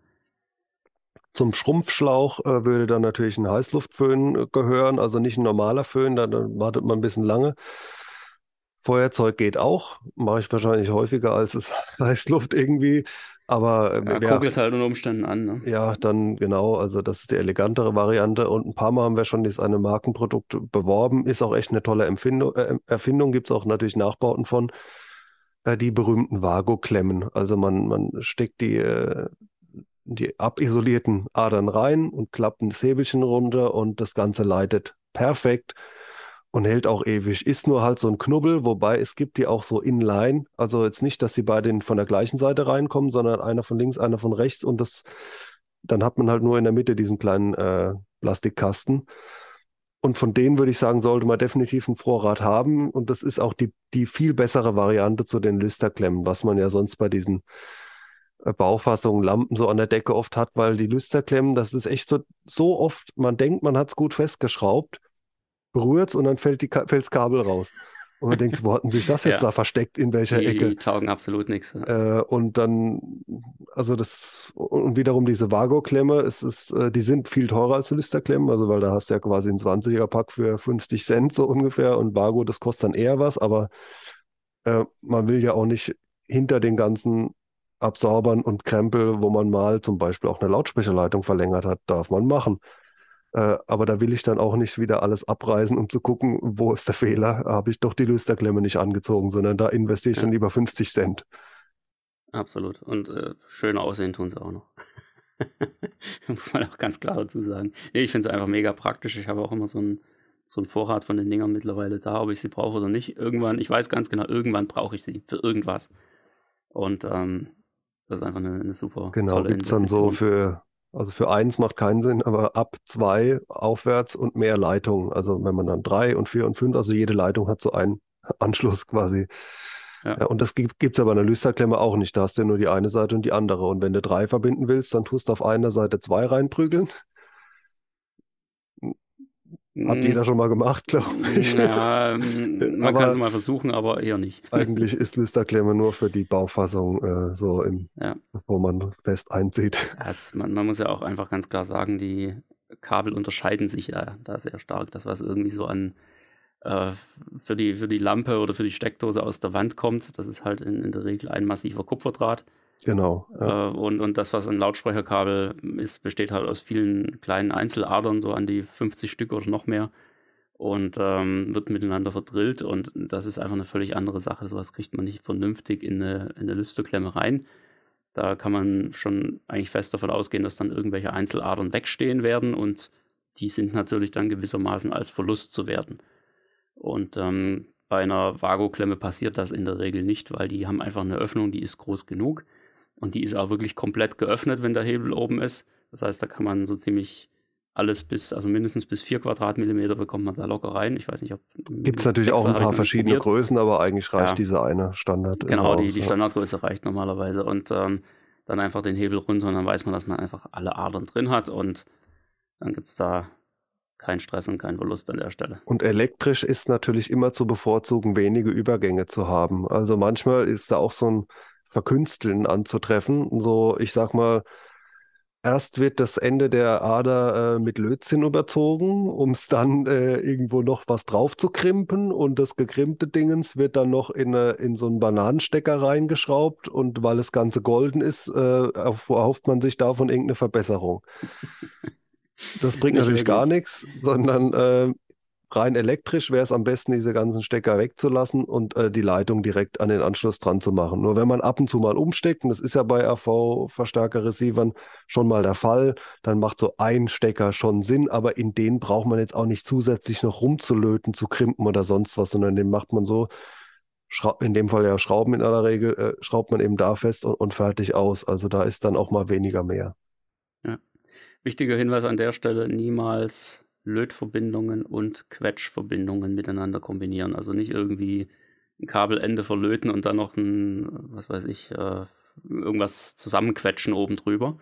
Zum Schrumpfschlauch äh, würde dann natürlich ein Heißluftföhn äh, gehören, also nicht ein normaler Föhn, dann, dann wartet man ein bisschen lange. Feuerzeug geht auch, mache ich wahrscheinlich häufiger als es Heißluft irgendwie. Aber äh, ja, kugelt halt unter Umständen an. Ne? Ja, dann genau. Also das ist die elegantere Variante. Und ein paar Mal haben wir schon dieses eine Markenprodukt beworben. Ist auch echt eine tolle Empfindung, äh, Erfindung. Gibt es auch natürlich Nachbauten von. Äh, die berühmten Vago-Klemmen. Also man, man steckt die, äh, die abisolierten Adern rein und klappt ein Säbelchen runter und das Ganze leitet perfekt und hält auch ewig. Ist nur halt so ein Knubbel, wobei es gibt die auch so inline. Also jetzt nicht, dass die beide von der gleichen Seite reinkommen, sondern einer von links, einer von rechts und das, dann hat man halt nur in der Mitte diesen kleinen äh, Plastikkasten. Und von denen würde ich sagen, sollte man definitiv einen Vorrat haben. Und das ist auch die, die viel bessere Variante zu den Lüsterklemmen, was man ja sonst bei diesen äh, Baufassungen, Lampen so an der Decke oft hat, weil die Lüsterklemmen, das ist echt so, so oft, man denkt, man hat es gut festgeschraubt berührt und dann fällt, die, fällt das Kabel raus. Und man denkt, wo hatten sich das jetzt ja. da versteckt, in welcher die, Ecke? Die taugen absolut nichts. Äh, und dann, also das, und wiederum diese Vago-Klemme, es ist, äh, die sind viel teurer als die Listerklemmen, also weil da hast du ja quasi ein 20er-Pack für 50 Cent so ungefähr und Vago, das kostet dann eher was, aber äh, man will ja auch nicht hinter den ganzen Absorbern und Krempel, wo man mal zum Beispiel auch eine Lautsprecherleitung verlängert hat, darf man machen. Äh, aber da will ich dann auch nicht wieder alles abreißen, um zu gucken, wo ist der Fehler. Habe ich doch die Lüsterklemme nicht angezogen, sondern da investiere ich ja. dann lieber 50 Cent. Absolut. Und äh, schön aussehen tun sie auch noch. Muss man auch ganz klar dazu sagen. Nee, ich finde es einfach mega praktisch. Ich habe auch immer so einen so Vorrat von den Dingern mittlerweile da, ob ich sie brauche oder nicht. Irgendwann, ich weiß ganz genau, irgendwann brauche ich sie für irgendwas. Und ähm, das ist einfach eine, eine super genau, tolle Investition. Genau, gibt es dann so für also für eins macht keinen Sinn, aber ab zwei aufwärts und mehr Leitungen. Also wenn man dann drei und vier und fünf, also jede Leitung hat so einen Anschluss quasi. Ja. ja und das gibt es aber an der Lüsterklemme auch nicht. Da hast du ja nur die eine Seite und die andere. Und wenn du drei verbinden willst, dann tust du auf einer Seite zwei reinprügeln hat hm. jeder schon mal gemacht, glaube ich. Ja, ähm, man kann es mal versuchen, aber eher nicht. Eigentlich ist Listerklemme nur für die Baufassung äh, so, im, ja. wo man fest einzieht. Das, man, man, muss ja auch einfach ganz klar sagen, die Kabel unterscheiden sich ja da sehr stark. Das, was irgendwie so an äh, für, die, für die Lampe oder für die Steckdose aus der Wand kommt, das ist halt in, in der Regel ein massiver Kupferdraht. Genau. Ja. Äh, und, und das, was ein Lautsprecherkabel ist, besteht halt aus vielen kleinen Einzeladern, so an die 50 Stück oder noch mehr. Und ähm, wird miteinander verdrillt. Und das ist einfach eine völlig andere Sache. Sowas kriegt man nicht vernünftig in eine, in eine Lüsterklemme rein. Da kann man schon eigentlich fest davon ausgehen, dass dann irgendwelche Einzeladern wegstehen werden. Und die sind natürlich dann gewissermaßen als Verlust zu werten. Und ähm, bei einer Vago-Klemme passiert das in der Regel nicht, weil die haben einfach eine Öffnung, die ist groß genug. Und die ist auch wirklich komplett geöffnet, wenn der Hebel oben ist. Das heißt, da kann man so ziemlich alles bis, also mindestens bis vier Quadratmillimeter bekommt man da locker rein. Ich weiß nicht, ob. Gibt es natürlich auch ein paar verschiedene Größen, aber eigentlich reicht ja. diese eine Standard. Genau, die, die Standardgröße reicht normalerweise. Und ähm, dann einfach den Hebel runter und dann weiß man, dass man einfach alle Adern drin hat und dann gibt es da keinen Stress und keinen Verlust an der Stelle. Und elektrisch ist natürlich immer zu bevorzugen, wenige Übergänge zu haben. Also manchmal ist da auch so ein Verkünsteln anzutreffen. So, ich sag mal, erst wird das Ende der Ader äh, mit Lötzinn überzogen, um es dann äh, irgendwo noch was drauf zu krimpen und das gekrimpte Dingens wird dann noch in, eine, in so einen Bananenstecker reingeschraubt und weil das Ganze golden ist, äh, erhofft man sich davon irgendeine Verbesserung. Das bringt natürlich gar nichts, sondern äh, rein elektrisch wäre es am besten, diese ganzen Stecker wegzulassen und äh, die Leitung direkt an den Anschluss dran zu machen. Nur wenn man ab und zu mal umsteckt, und das ist ja bei AV-Verstärker-Receivern schon mal der Fall, dann macht so ein Stecker schon Sinn, aber in den braucht man jetzt auch nicht zusätzlich noch rumzulöten, zu krimpen oder sonst was, sondern den macht man so, in dem Fall ja Schrauben in aller Regel, äh, schraubt man eben da fest und, und fertig aus. Also da ist dann auch mal weniger mehr. Ja. Wichtiger Hinweis an der Stelle, niemals Lötverbindungen und Quetschverbindungen miteinander kombinieren. Also nicht irgendwie ein Kabelende verlöten und dann noch ein, was weiß ich, äh, irgendwas zusammenquetschen oben drüber.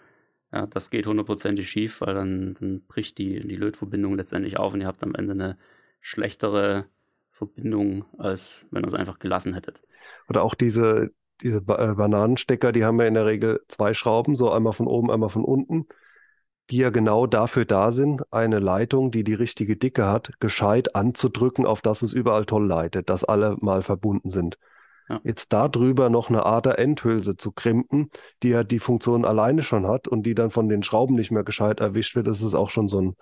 Ja, das geht hundertprozentig schief, weil dann, dann bricht die, die Lötverbindung letztendlich auf und ihr habt am Ende eine schlechtere Verbindung, als wenn ihr es einfach gelassen hättet. Oder auch diese, diese äh, Bananenstecker, die haben ja in der Regel zwei Schrauben, so einmal von oben, einmal von unten die ja genau dafür da sind, eine Leitung, die die richtige Dicke hat, gescheit anzudrücken, auf dass es überall toll leitet, dass alle mal verbunden sind. Ja. Jetzt darüber noch eine Ader-Endhülse zu krimpen, die ja die Funktion alleine schon hat und die dann von den Schrauben nicht mehr gescheit erwischt wird, das ist auch schon so ein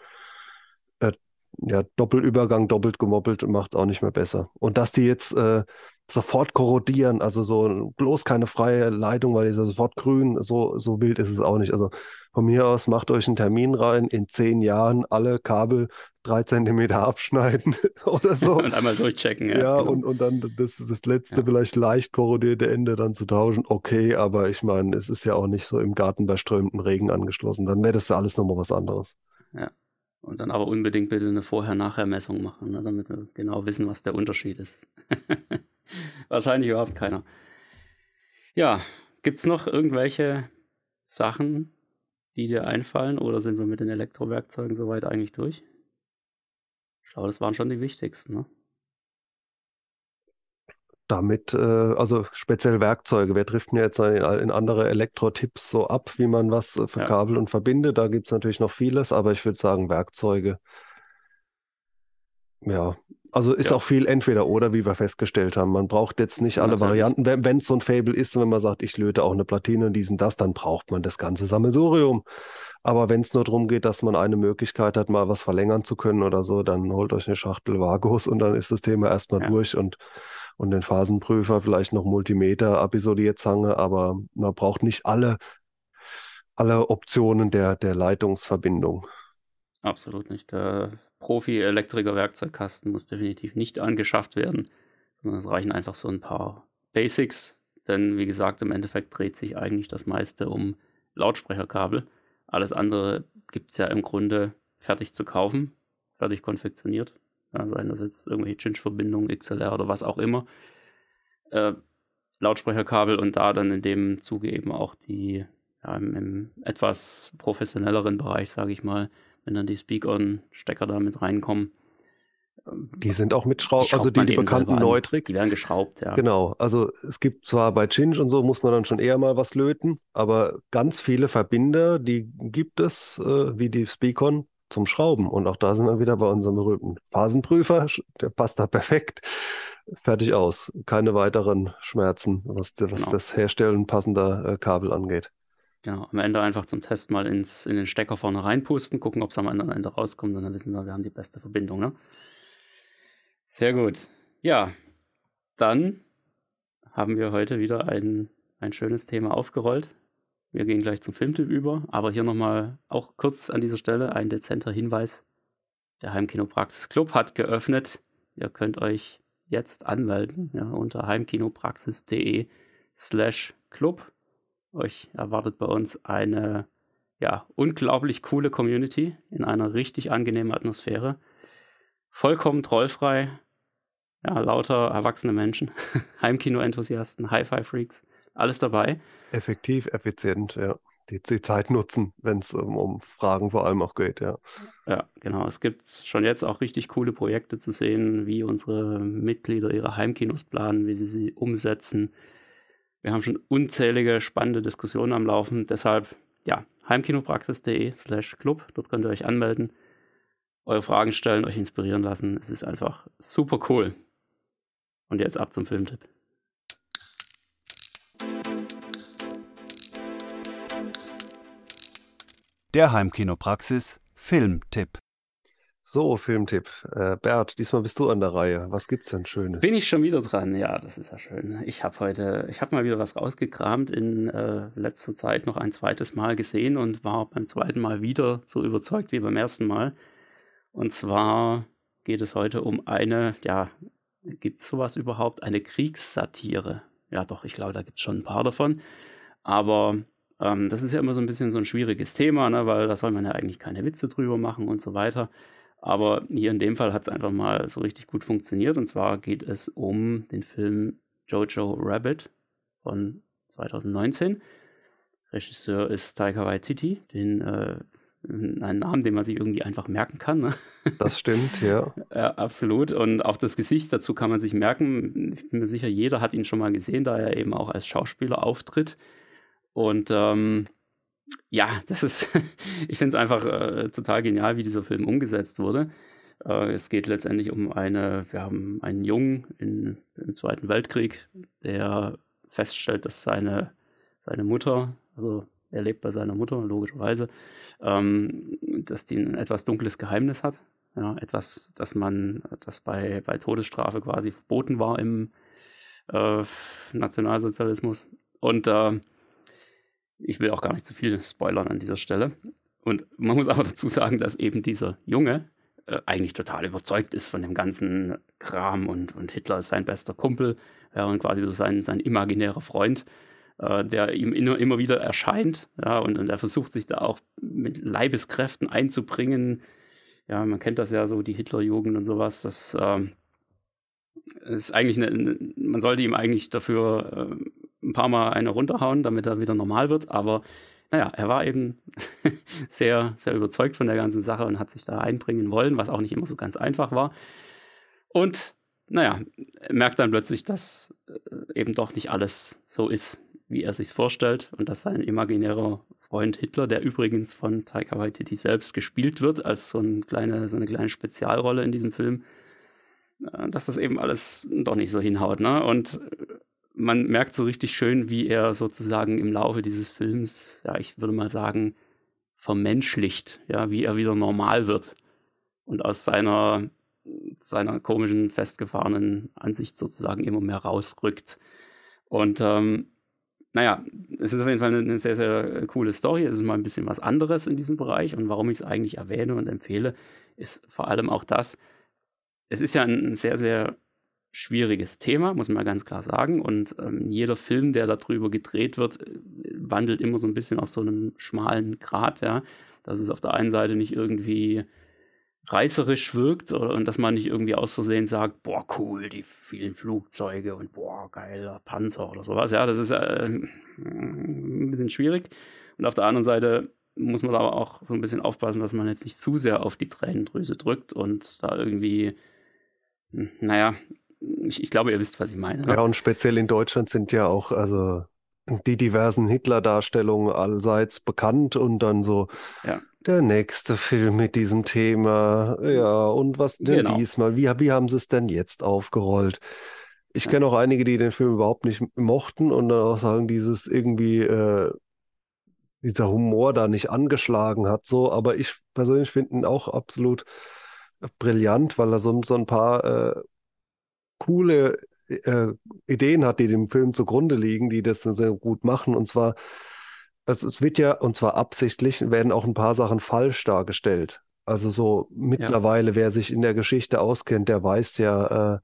äh, ja, Doppelübergang, doppelt gemoppelt, macht es auch nicht mehr besser. Und dass die jetzt äh, sofort korrodieren, also so bloß keine freie Leitung, weil die ist ja sofort grün, so, so wild ist es auch nicht. Also von mir aus macht euch einen Termin rein, in zehn Jahren alle Kabel drei Zentimeter abschneiden oder so. und einmal durchchecken. Ja, ja genau. und, und dann das, das letzte ja. vielleicht leicht korrodierte Ende dann zu tauschen. Okay, aber ich meine, es ist ja auch nicht so im Garten bei strömendem Regen angeschlossen. Dann wäre das ja alles nochmal was anderes. Ja. Und dann aber unbedingt bitte eine Vorher-Nachher-Messung machen, ne, damit wir genau wissen, was der Unterschied ist. Wahrscheinlich überhaupt keiner. Ja, gibt es noch irgendwelche Sachen, die dir einfallen? Oder sind wir mit den Elektrowerkzeugen soweit eigentlich durch? Ich glaube, das waren schon die wichtigsten, ne? Damit, äh, also speziell Werkzeuge. Wir driften ja jetzt in, in andere Elektro-Tipps so ab, wie man was äh, verkabelt ja. und verbindet. Da gibt es natürlich noch vieles, aber ich würde sagen, Werkzeuge. Ja, also ist ja. auch viel entweder oder, wie wir festgestellt haben. Man braucht jetzt nicht alle Natürlich. Varianten. Wenn es so ein Fable ist und wenn man sagt, ich löte auch eine Platine und diesen das, dann braucht man das ganze Sammelsurium. Aber wenn es nur darum geht, dass man eine Möglichkeit hat, mal was verlängern zu können oder so, dann holt euch eine Schachtel Vagos und dann ist das Thema erstmal ja. durch und, und den Phasenprüfer, vielleicht noch Multimeter, Abisolierzange, aber man braucht nicht alle, alle Optionen der, der Leitungsverbindung. Absolut nicht. Der Profi-Elektriker-Werkzeugkasten muss definitiv nicht angeschafft werden, sondern es reichen einfach so ein paar Basics. Denn wie gesagt, im Endeffekt dreht sich eigentlich das meiste um Lautsprecherkabel. Alles andere gibt es ja im Grunde fertig zu kaufen, fertig konfektioniert. Ja, seien das jetzt irgendwelche Cinch-Verbindungen, XLR oder was auch immer. Äh, Lautsprecherkabel und da dann in dem Zuge eben auch die, ja, im, im etwas professionelleren Bereich, sage ich mal, wenn dann die Speak-On-Stecker da mit reinkommen. Ähm, die sind auch mit Schrauben, also die, die bekannten Neutrik. Die werden geschraubt, ja. Genau, also es gibt zwar bei Cinch und so, muss man dann schon eher mal was löten, aber ganz viele Verbinder, die gibt es, äh, wie die Speakon, zum Schrauben. Und auch da sind wir wieder bei unserem berühmten Phasenprüfer, der passt da perfekt. Fertig aus. Keine weiteren Schmerzen, was, was genau. das Herstellen passender äh, Kabel angeht. Genau, am Ende einfach zum Test mal ins, in den Stecker vorne reinpusten, gucken, ob es am anderen Ende rauskommt und dann wissen wir, wir haben die beste Verbindung. Ne? Sehr gut. Ja, dann haben wir heute wieder ein, ein schönes Thema aufgerollt. Wir gehen gleich zum Filmtipp über, aber hier nochmal auch kurz an dieser Stelle ein dezenter Hinweis. Der Heimkinopraxis Club hat geöffnet. Ihr könnt euch jetzt anmelden ja, unter heimkinopraxis.de slash club. Euch erwartet bei uns eine ja, unglaublich coole Community in einer richtig angenehmen Atmosphäre. Vollkommen trollfrei. Ja, lauter erwachsene Menschen, Heimkino-Enthusiasten, Hi-Fi-Freaks, alles dabei. Effektiv, effizient, ja. Die, die Zeit nutzen, wenn es um, um Fragen vor allem auch geht, ja. Ja, genau. Es gibt schon jetzt auch richtig coole Projekte zu sehen, wie unsere Mitglieder ihre Heimkinos planen, wie sie sie umsetzen. Wir haben schon unzählige spannende Diskussionen am Laufen. Deshalb, ja, heimkinopraxis.de slash club. Dort könnt ihr euch anmelden, eure Fragen stellen, euch inspirieren lassen. Es ist einfach super cool. Und jetzt ab zum Filmtipp. Der Heimkinopraxis Filmtipp. So, Filmtipp. Äh, Bert, diesmal bist du an der Reihe. Was gibt's denn Schönes? Bin ich schon wieder dran? Ja, das ist ja schön. Ich habe heute, ich habe mal wieder was rausgekramt, in äh, letzter Zeit noch ein zweites Mal gesehen und war beim zweiten Mal wieder so überzeugt wie beim ersten Mal. Und zwar geht es heute um eine, ja, gibt es sowas überhaupt? Eine Kriegssatire. Ja, doch, ich glaube, da gibt es schon ein paar davon. Aber ähm, das ist ja immer so ein bisschen so ein schwieriges Thema, ne, weil da soll man ja eigentlich keine Witze drüber machen und so weiter. Aber hier in dem Fall hat es einfach mal so richtig gut funktioniert. Und zwar geht es um den Film Jojo Rabbit von 2019. Regisseur ist Taika Waititi, den äh, einen Namen, den man sich irgendwie einfach merken kann. Ne? Das stimmt, ja. ja. Absolut. Und auch das Gesicht dazu kann man sich merken. Ich bin mir sicher, jeder hat ihn schon mal gesehen, da er eben auch als Schauspieler auftritt. Und ähm, ja, das ist, ich finde es einfach äh, total genial, wie dieser Film umgesetzt wurde. Äh, es geht letztendlich um eine, wir haben einen Jungen in, im Zweiten Weltkrieg, der feststellt, dass seine, seine Mutter, also er lebt bei seiner Mutter, logischerweise, ähm, dass die ein etwas dunkles Geheimnis hat. Ja, etwas, das man, das bei, bei Todesstrafe quasi verboten war im äh, Nationalsozialismus. Und äh, ich will auch gar nicht zu viel spoilern an dieser Stelle. Und man muss aber dazu sagen, dass eben dieser Junge äh, eigentlich total überzeugt ist von dem ganzen Kram und, und Hitler ist sein bester Kumpel ja, und quasi so sein, sein imaginärer Freund, äh, der ihm immer, immer wieder erscheint. Ja, und, und er versucht sich da auch mit Leibeskräften einzubringen. Ja, man kennt das ja so, die Hitlerjugend und sowas. Das äh, ist eigentlich eine, man sollte ihm eigentlich dafür äh, paar Mal eine runterhauen, damit er wieder normal wird. Aber naja, er war eben sehr, sehr überzeugt von der ganzen Sache und hat sich da einbringen wollen, was auch nicht immer so ganz einfach war. Und naja, merkt dann plötzlich, dass äh, eben doch nicht alles so ist, wie er sich vorstellt und dass sein imaginärer Freund Hitler, der übrigens von Taika Waititi selbst gespielt wird, als so eine kleine, so eine kleine Spezialrolle in diesem Film, äh, dass das eben alles doch nicht so hinhaut. Ne? Und man merkt so richtig schön, wie er sozusagen im Laufe dieses Films, ja, ich würde mal sagen, vermenschlicht, ja, wie er wieder normal wird und aus seiner, seiner komischen, festgefahrenen Ansicht sozusagen immer mehr rausrückt. Und ähm, naja, es ist auf jeden Fall eine sehr, sehr coole Story. Es ist mal ein bisschen was anderes in diesem Bereich. Und warum ich es eigentlich erwähne und empfehle, ist vor allem auch das, es ist ja ein sehr, sehr schwieriges Thema, muss man ganz klar sagen. Und ähm, jeder Film, der darüber gedreht wird, äh, wandelt immer so ein bisschen auf so einem schmalen Grat, ja. Dass es auf der einen Seite nicht irgendwie reißerisch wirkt und dass man nicht irgendwie aus Versehen sagt, boah, cool, die vielen Flugzeuge und boah, geiler Panzer oder sowas. Ja, das ist äh, ein bisschen schwierig. Und auf der anderen Seite muss man aber auch so ein bisschen aufpassen, dass man jetzt nicht zu sehr auf die Tränendrüse drückt und da irgendwie, hm, naja, ich, ich glaube, ihr wisst, was ich meine. Ne? Ja, und speziell in Deutschland sind ja auch, also die diversen Hitler-Darstellungen allseits bekannt und dann so ja. der nächste Film mit diesem Thema. Ja, und was denn genau. diesmal? Wie, wie haben sie es denn jetzt aufgerollt? Ich ja. kenne auch einige, die den Film überhaupt nicht mochten und dann auch sagen, dieses irgendwie, äh, dieser Humor da nicht angeschlagen hat, so, aber ich persönlich finde ihn auch absolut brillant, weil er so, so ein paar äh, coole äh, Ideen hat, die dem Film zugrunde liegen, die das sehr gut machen. Und zwar, es wird ja, und zwar absichtlich, werden auch ein paar Sachen falsch dargestellt. Also so mittlerweile, ja. wer sich in der Geschichte auskennt, der weiß ja, äh,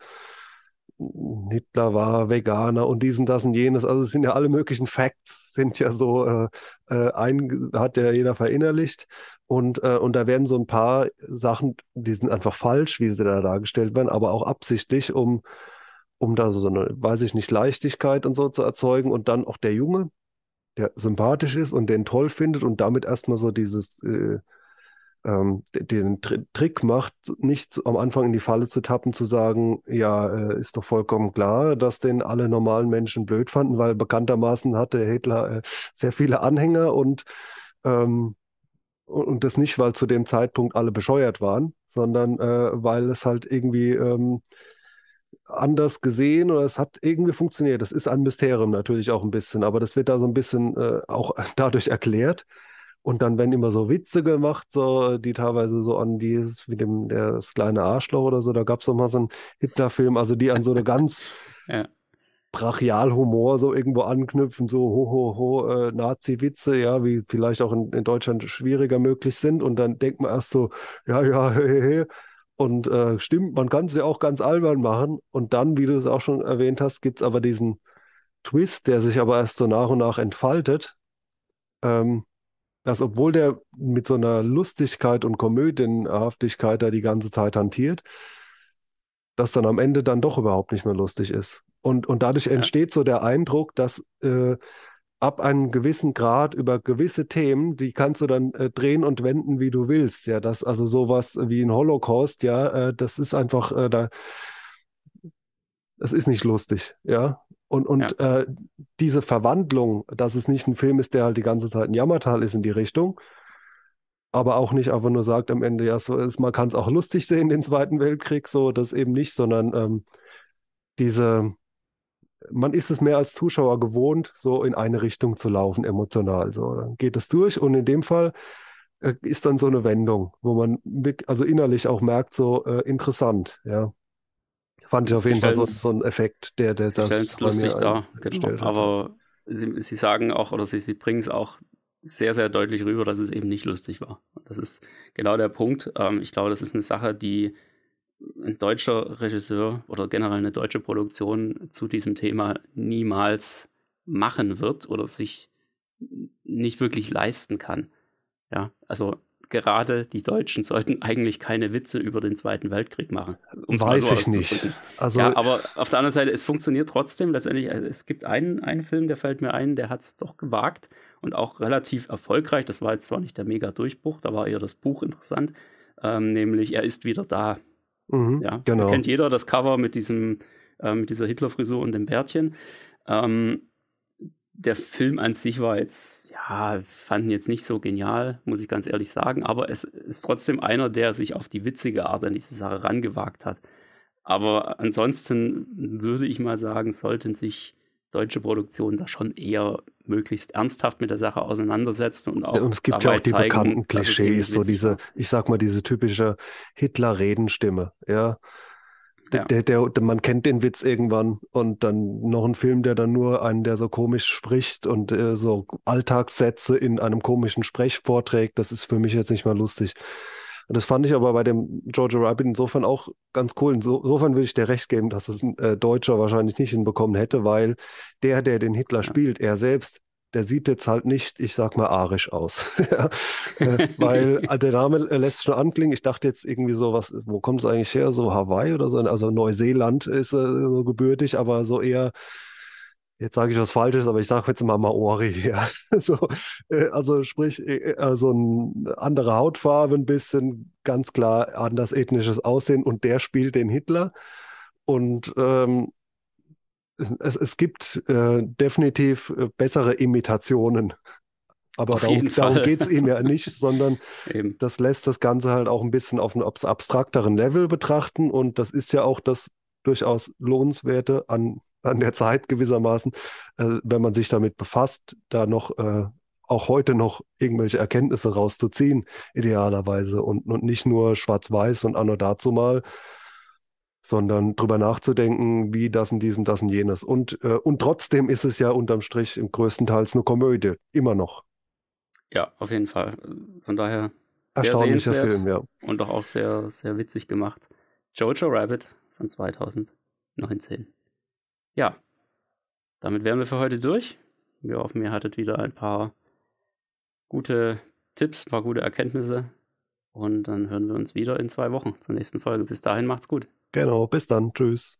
Hitler war Veganer und diesen, das und jenes. Also es sind ja alle möglichen Facts, sind ja so, äh, äh, ein, hat ja jeder verinnerlicht. Und, äh, und da werden so ein paar Sachen, die sind einfach falsch, wie sie da dargestellt werden, aber auch absichtlich, um um da so eine, weiß ich nicht, Leichtigkeit und so zu erzeugen. Und dann auch der Junge, der sympathisch ist und den toll findet und damit erstmal so dieses, äh, ähm, den Tr Trick macht, nicht am Anfang in die Falle zu tappen, zu sagen, ja, äh, ist doch vollkommen klar, dass den alle normalen Menschen blöd fanden, weil bekanntermaßen hatte Hitler äh, sehr viele Anhänger und ähm, und das nicht, weil zu dem Zeitpunkt alle bescheuert waren, sondern äh, weil es halt irgendwie ähm, anders gesehen oder es hat irgendwie funktioniert. Das ist ein Mysterium natürlich auch ein bisschen, aber das wird da so ein bisschen äh, auch dadurch erklärt. Und dann werden immer so Witze gemacht, so, die teilweise so an dieses, wie dem, der, das kleine Arschloch oder so, da gab es noch mal so einen Hitler-Film, also die an so eine ganz ja. Brachialhumor so irgendwo anknüpfen, so ho, ho, ho, äh, Nazi-Witze, ja, wie vielleicht auch in, in Deutschland schwieriger möglich sind. Und dann denkt man erst so, ja, ja, he, he, he. Und äh, stimmt, man kann es ja auch ganz albern machen. Und dann, wie du es auch schon erwähnt hast, gibt es aber diesen Twist, der sich aber erst so nach und nach entfaltet. Ähm, dass obwohl der mit so einer Lustigkeit und Komödienhaftigkeit da die ganze Zeit hantiert, dass dann am Ende dann doch überhaupt nicht mehr lustig ist. Und, und dadurch ja. entsteht so der Eindruck, dass äh, ab einem gewissen Grad über gewisse Themen, die kannst du dann äh, drehen und wenden, wie du willst. Ja, das also sowas wie ein Holocaust, ja, äh, das ist einfach äh, da, das ist nicht lustig, ja. Und, und ja. Äh, diese Verwandlung, dass es nicht ein Film ist, der halt die ganze Zeit ein Jammertal ist in die Richtung, aber auch nicht einfach nur sagt am Ende, ja, so ist, man kann es auch lustig sehen, den Zweiten Weltkrieg, so, das eben nicht, sondern ähm, diese man ist es mehr als Zuschauer gewohnt, so in eine Richtung zu laufen, emotional. So, dann geht es durch und in dem Fall äh, ist dann so eine Wendung, wo man also innerlich auch merkt, so äh, interessant, ja. Fand ich auf jeden Fall so, so einen Effekt, der, der das. Stellen es lustig da, genau. Aber sie, sie sagen auch, oder sie, sie bringen es auch sehr, sehr deutlich rüber, dass es eben nicht lustig war. Das ist genau der Punkt. Ähm, ich glaube, das ist eine Sache, die ein deutscher Regisseur oder generell eine deutsche Produktion zu diesem Thema niemals machen wird oder sich nicht wirklich leisten kann. Ja, also gerade die Deutschen sollten eigentlich keine Witze über den Zweiten Weltkrieg machen. Um Weiß so ich nicht. Also ja, aber auf der anderen Seite, es funktioniert trotzdem. Letztendlich, also es gibt einen, einen Film, der fällt mir ein, der hat es doch gewagt und auch relativ erfolgreich. Das war jetzt zwar nicht der mega Durchbruch, da war eher das Buch interessant, ähm, nämlich Er ist wieder da. Mhm, ja, genau. Kennt jeder das Cover mit diesem, äh, mit dieser Hitler-Frisur und dem Bärtchen. Ähm, der Film an sich war jetzt, ja, fanden jetzt nicht so genial, muss ich ganz ehrlich sagen, aber es ist trotzdem einer, der sich auf die witzige Art an diese Sache rangewagt hat. Aber ansonsten würde ich mal sagen, sollten sich deutsche Produktionen da schon eher möglichst ernsthaft mit der Sache auseinandersetzen und auch. Und es gibt ja auch die zeigen, bekannten Klischees, so diese, ich sag mal, diese typische Hitler-Redenstimme, ja. Ja. Der, der, der, man kennt den Witz irgendwann und dann noch ein Film, der dann nur einen, der so komisch spricht und äh, so Alltagssätze in einem komischen Sprech vorträgt, das ist für mich jetzt nicht mal lustig. Und das fand ich aber bei dem Georgia Rabbit insofern auch ganz cool. Insofern würde ich dir recht geben, dass es ein äh, Deutscher wahrscheinlich nicht hinbekommen hätte, weil der, der den Hitler ja. spielt, er selbst der sieht jetzt halt nicht, ich sag mal, arisch aus. Äh, weil der Name lässt schon anklingen. Ich dachte jetzt irgendwie so, was, wo kommt es eigentlich her? So Hawaii oder so? Also Neuseeland ist äh, so gebürtig, aber so eher jetzt sage ich was Falsches, aber ich sage jetzt mal Maori. Ja. So, äh, also sprich, äh, also eine andere Hautfarbe, ein bisschen ganz klar anders ethnisches Aussehen und der spielt den Hitler. Und ähm, es, es gibt äh, definitiv äh, bessere Imitationen. Aber Auf darum, darum geht es ihm ja nicht, sondern Eben. das lässt das Ganze halt auch ein bisschen auf einem abstrakteren Level betrachten. Und das ist ja auch das durchaus Lohnenswerte an an der Zeit gewissermaßen, äh, wenn man sich damit befasst, da noch äh, auch heute noch irgendwelche Erkenntnisse rauszuziehen, idealerweise, und, und nicht nur schwarz-weiß und anno dazu mal, sondern drüber nachzudenken, wie das und dies und das und jenes. Und, äh, und trotzdem ist es ja unterm Strich größtenteils eine Komödie, immer noch. Ja, auf jeden Fall. Von daher sehr Erstaunlicher Film, ja. Und doch auch sehr, sehr witzig gemacht. Jojo Rabbit von 2019. Ja, damit wären wir für heute durch. Wir hoffen, ihr hattet wieder ein paar gute Tipps, ein paar gute Erkenntnisse. Und dann hören wir uns wieder in zwei Wochen zur nächsten Folge. Bis dahin macht's gut. Genau, bis dann. Tschüss.